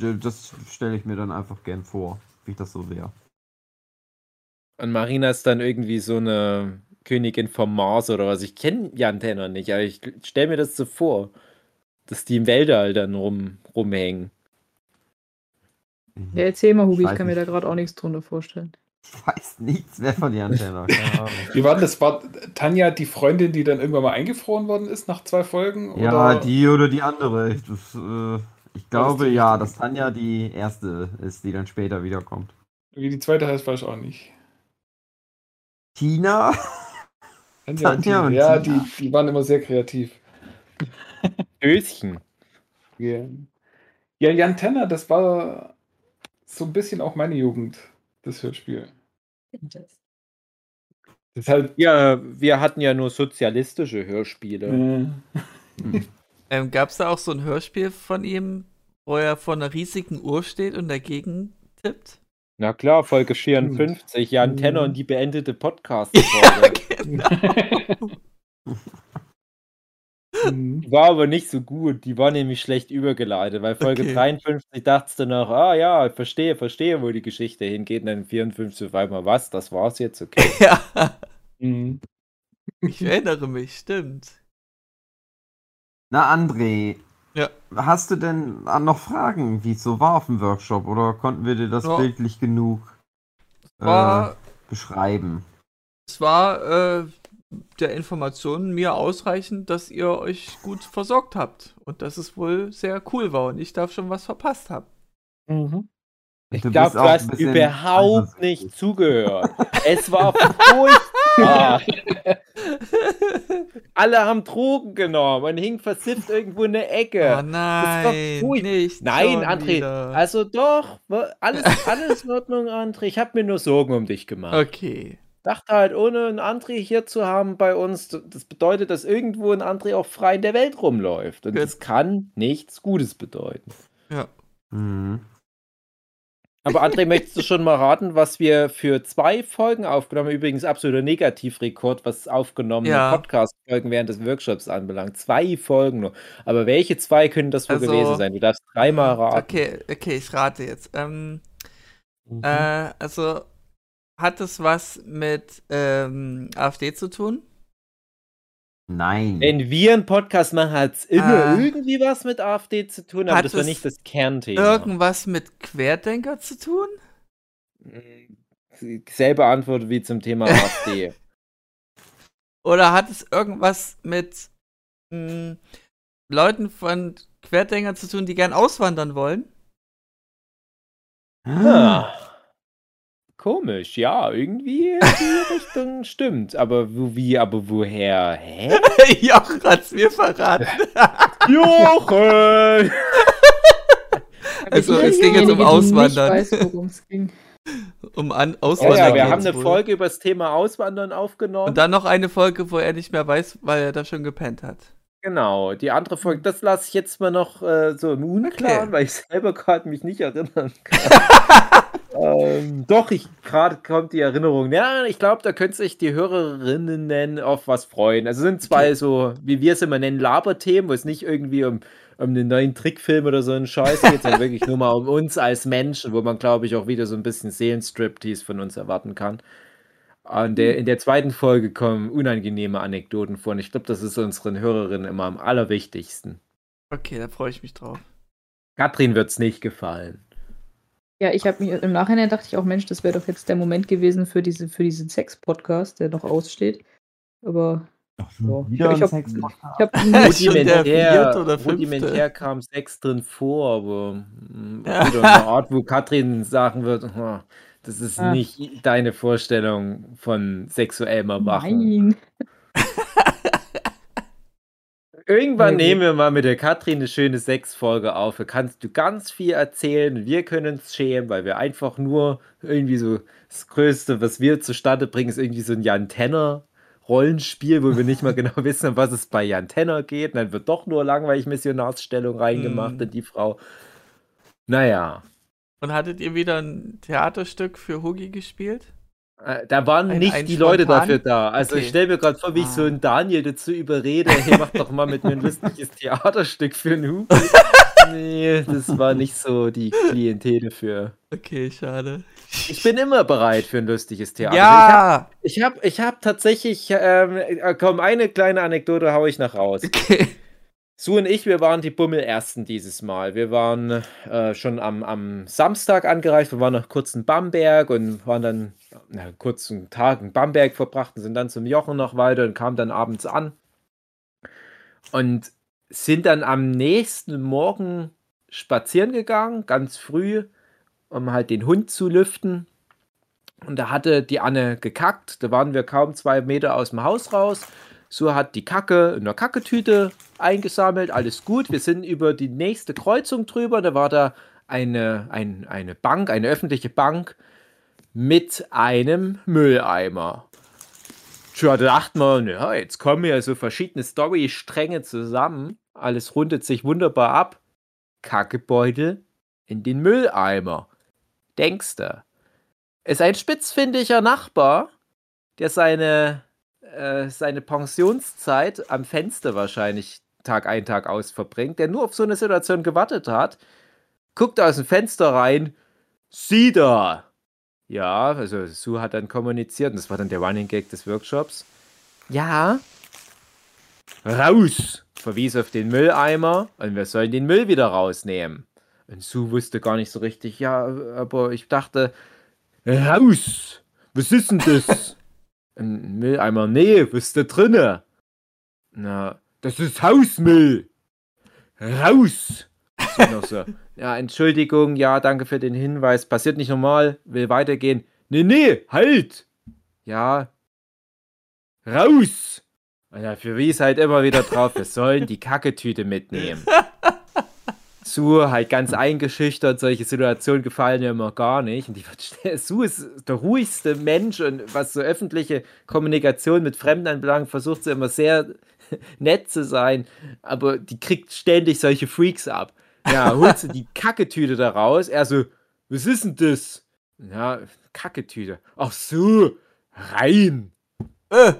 das stelle ich mir dann einfach gern vor, wie das so wäre. Und Marina ist dann irgendwie so eine Königin vom Mars oder was. Ich kenne Jan Tenner nicht, aber ich stelle mir das so vor, dass die im Weltall dann rum, rumhängen. Ja, erzähl mal, Hugi, ich kann mir da gerade auch nichts drunter vorstellen. Ich weiß nichts mehr von Jan Ahnung. Wie war denn das? War Tanja die Freundin, die dann irgendwann mal eingefroren worden ist nach zwei Folgen? Ja, oder? die oder die andere. Das, äh, Ich glaube die ja, dass Tanja die erste ist, die dann später wiederkommt. Wie die zweite heißt, weiß ich auch nicht. Tina? Tanja und Tanja Tina. und Ja, Tina. die, die waren immer sehr kreativ. Döschen. Ja. ja, Jan Tenner, das war so ein bisschen auch meine Jugend, das Hörspiel. Das ist halt. Ja, wir hatten ja nur sozialistische Hörspiele. Äh, Ähm, Gab es da auch so ein Hörspiel von ihm, wo er vor einer riesigen Uhr steht und dagegen tippt? Na klar, Folge 54, Jan Mhm. Tenner und die beendete Ja, Podcast-Folge. genau. mhm. Die war aber nicht so gut, die war nämlich schlecht übergeleitet, weil Folge Okay. 53 dachtest du noch, ah ja, verstehe, verstehe, wo die Geschichte hingeht, und dann 54 auf einmal, was, das war's jetzt, okay. ja, Mhm. ich erinnere mich, stimmt. Na, André. Ja. Hast du denn noch Fragen, wie es so war auf dem Workshop? Oder konnten wir dir das Ja. bildlich genug äh, War, beschreiben? es war äh, der Informationen mir ausreichend, dass ihr euch gut versorgt habt und dass es wohl sehr cool war und ich da schon was verpasst habe. Mhm. Ich glaube, du hast überhaupt nicht zugehört. es war furchtbar. Alle haben Drogen genommen und hingen versifft irgendwo in der Ecke. Oh nein, nicht Nein, André, wieder. also doch, alles, alles in Ordnung, André. Ich habe mir nur Sorgen um dich gemacht. Okay. Dachte halt, ohne einen André hier zu haben bei uns, das bedeutet, dass irgendwo ein André auch frei in der Welt rumläuft. Und Gut. das kann nichts Gutes bedeuten. Ja. Mhm. Aber André, möchtest du schon mal raten, was wir für zwei Folgen aufgenommen haben? Übrigens absoluter Negativrekord, was aufgenommene Ja. Podcast-Folgen während des Workshops anbelangt. Zwei Folgen nur. Aber welche zwei können das wohl Also, gewesen sein? Du darfst dreimal raten. Okay, okay, ich rate jetzt. Ähm, Mhm. äh, also hat es was mit ähm, AfD zu tun? Nein. Wenn wir einen Podcast machen, hat es immer Ah. irgendwie was mit AfD zu tun, aber Hat das war nicht das Kernthema. Irgendwas mit Querdenker zu tun? Selbe Antwort wie zum Thema AfD. Oder hat es irgendwas mit mh, Leuten von Querdenker zu tun, die gern auswandern wollen? Ah. Komisch, ja, irgendwie in die Richtung stimmt. Aber wo, wie, aber woher? Hä? Jochen hat's mir verraten. Jochen! Also, Ich es ging jetzt um Auswandern. Nicht weiß, worum es ging. Um an Ja, Auswandern. ja, wir geht's haben eine wohl. Folge über das Thema Auswandern aufgenommen. Und dann noch eine Folge, wo er nicht mehr weiß, weil er da schon gepennt hat. genau, die andere Folge, das lasse ich jetzt mal noch äh, so im Unklaren, Okay. weil ich selber gerade mich nicht erinnern kann. Ähm, doch, ich gerade kommt die Erinnerung. Ja, ich glaube, da könnte sich die Hörerinnen auf was freuen. Also sind zwei Okay. so, wie wir es immer nennen, Laberthemen, wo es nicht irgendwie um, um einen neuen Trickfilm oder so einen Scheiß geht, sondern wirklich nur mal um uns als Menschen, wo man, glaube ich, auch wieder so ein bisschen Seelenstriptease von uns erwarten kann. Und der, in der zweiten Folge kommen unangenehme Anekdoten vor. Und ich glaube, das ist unseren Hörerinnen immer am allerwichtigsten. Okay, da freue ich mich drauf. Katrin wird es nicht gefallen. Ja, ich habe mir im Nachhinein dachte ich auch, Mensch, das wäre doch jetzt der Moment gewesen für, diese, für diesen Sex-Podcast, der noch aussteht. Aber Schon Ja. wieder Ich hab- habe oder fünfte. rudimentär kam Sex drin vor, aber mm, Ja. wieder eine Art, wo Katrin sagen wird, "Oh, das ist Ah. nicht deine Vorstellung von sexuellem Erwachen. Nein. Irgendwann nehmen wir mal mit der Katrin eine schöne Sexfolge auf. Da kannst du ganz viel erzählen. Wir können uns schämen, weil wir einfach nur irgendwie so das Größte, was wir zustande bringen, ist irgendwie so ein Jan Tenner Rollenspiel, wo wir nicht mal genau wissen, um was es bei Jan Tenner geht. Und dann wird doch nur langweilig Missionarsstellung reingemacht Hm. in die Frau. Naja, Und hattet ihr wieder ein Theaterstück für Hugi gespielt? Äh, da waren Ein- nicht ein die Leute dafür da. Also ich Okay. stelle mir gerade vor, wie ich Ah. so einen Daniel dazu überrede, hey, mach doch mal mit mir ein lustiges Theaterstück für einen Hugo. Nee, das war nicht so die Klientel dafür. Okay, schade. Ich bin immer bereit für ein lustiges Theater. ja! Ich habe ich hab tatsächlich, ähm, äh, komm, eine kleine Anekdote hau ich noch raus. Okay. Su und ich, wir waren die Bummelersten dieses Mal. Wir waren äh, schon am, am Samstag angereist, wir waren noch kurz in Bamberg und waren dann na, kurz einen Tag in Bamberg verbracht und sind dann zum Jochen noch weiter und kamen dann abends an. Und sind dann am nächsten Morgen spazieren gegangen, ganz früh, um halt den Hund zu lüften. Und da hatte die Anne gekackt. Da waren wir kaum zwei Meter aus dem Haus raus. So hat die Kacke in der Kacketüte eingesammelt. Alles gut. Wir sind über die nächste Kreuzung drüber. Da war da eine, ein, eine Bank, eine öffentliche Bank mit einem Mülleimer. Tja, da dachten wir, ja, jetzt kommen ja so verschiedene Story-Stränge zusammen. Alles rundet sich wunderbar ab. Kackebeutel in den Mülleimer. Denkst du? Ist ein spitzfindiger Nachbar, der seine, äh, seine Pensionszeit am Fenster wahrscheinlich Tag ein, Tag aus verbringt, der nur auf so eine Situation gewartet hat, guckt aus dem Fenster rein, sieh da! Ja, also Sue hat dann kommuniziert, und das war dann der Running Gag des Workshops. Ja, raus! Verwies auf den Mülleimer und wir sollen den Müll wieder rausnehmen. Und Sue wusste gar nicht so richtig, ja, aber ich dachte, raus! Was ist denn das? Ein Mülleimer, nee, was ist da drinne? Na, das ist Hausmüll! Raus! So noch so. Ja, Entschuldigung, ja, danke für den Hinweis. Passiert nicht normal, will weitergehen. Nee, nee, halt! Ja. Raus! Und er verwies halt immer wieder drauf, wir sollen die Kacketüte mitnehmen. Sue halt ganz eingeschüchtert, solche Situationen gefallen mir immer gar nicht. Und die wird, Sue ist der ruhigste Mensch und was so öffentliche Kommunikation mit Fremden anbelangt, versucht sie immer sehr nett zu sein, aber die kriegt ständig solche Freaks ab. Ja, holt sie die Kacketüte da raus. Er so, was ist denn das? Ja, Kacketüte. Ach so, rein. Äh,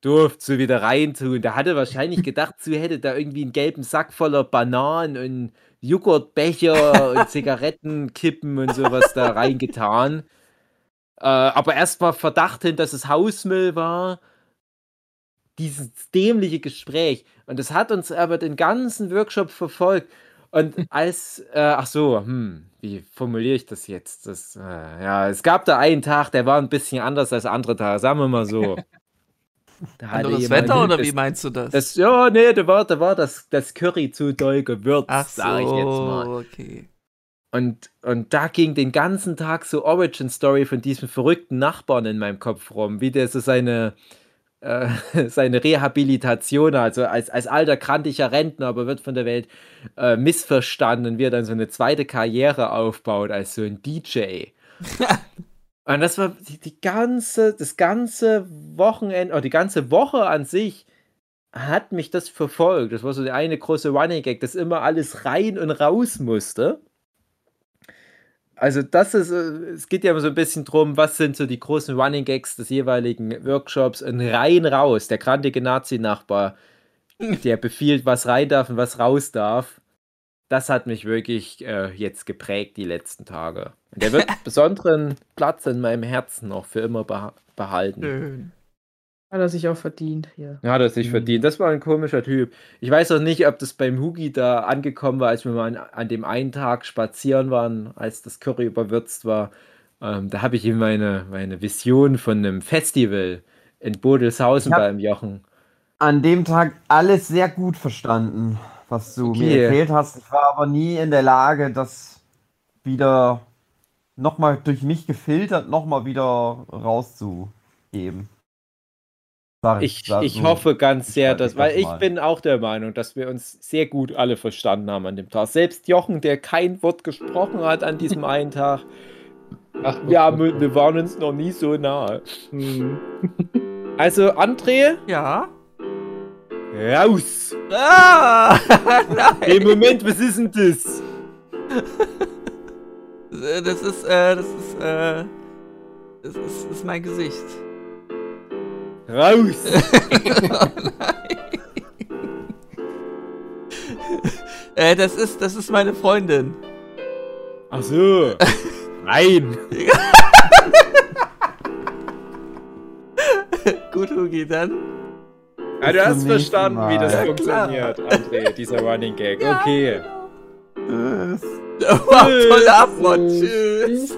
durfte sie wieder reintun. Da hatte wahrscheinlich gedacht, sie hätte da irgendwie einen gelben Sack voller Bananen und Joghurtbecher und Zigarettenkippen und sowas da reingetan. Äh, aber erstmal Verdacht hin, dass es Hausmüll war. Dieses dämliche Gespräch. Und das hat uns aber den ganzen Workshop verfolgt. Und als, äh, ach so, hm, wie formuliere ich das jetzt? Das, äh, ja, es gab da einen Tag, der war ein bisschen anders als andere Tage, sagen wir mal so. Anderes Wetter oder das, wie meinst du das? das? Ja, nee, da war, da war das, das Curry zu doll gewürzt, ach so, sag ich jetzt mal. okay. Und, und da ging den ganzen Tag so Origin Story von diesem verrückten Nachbarn in meinem Kopf rum, wie der so seine, äh, seine Rehabilitation, also als, als alter, krantiger Rentner, aber wird von der Welt äh, missverstanden, wie er dann so eine zweite Karriere aufbaut als so ein DJ. Und das war die, die, ganze, das ganze Wochenende, oder die ganze Woche an sich hat mich das verfolgt. Das war so der eine große Running Gag, dass immer alles rein und raus musste. Also das ist, äh, es geht ja immer so ein bisschen drum, was sind so die großen Running Gags des jeweiligen Workshops und rein raus. Der grantige Nazi-Nachbar, der befiehlt, was rein darf und was raus darf. Das hat mich wirklich äh, jetzt geprägt die letzten Tage. Und der wird besonderen Platz in meinem Herzen noch für immer beh behalten. Schön. Hat er sich auch verdient hier. Ja, hat er sich mhm. verdient. Das war ein komischer Typ. Ich weiß auch nicht, ob das beim Hugi da angekommen war, als wir mal an, an dem einen Tag spazieren waren, als das Curry überwürzt war. Ähm, da habe ich ihm meine, meine Vision von einem Festival in Bodelshausen beim Jochen. An dem Tag alles sehr gut verstanden, was du okay. mir erzählt hast. Ich war aber nie in der Lage, das wieder nochmal durch mich gefiltert, nochmal wieder rauszugeben. Ich, ich, hoffe ganz sehr, dass, weil ich bin auch der Meinung, dass wir uns sehr gut alle verstanden haben an dem Tag. Selbst Jochen, der kein Wort gesprochen hat an diesem einen Tag. Ach, wir, haben, wir waren uns noch nie so nahe. Hm. Also, André? Ja. Raus! Ah! Hey, Moment, was ist denn das? Das ist, äh, das ist, äh, das ist, das ist mein Gesicht. Raus! oh äh, das ist, das ist meine Freundin. Ach so. Nein. Gut, Hugi, dann. Ja, du hast verstanden, Mal. wie das ja, funktioniert. André, dieser Running Gag. Okay. Tschüss. Wow, tolle Abmod. Tschüss.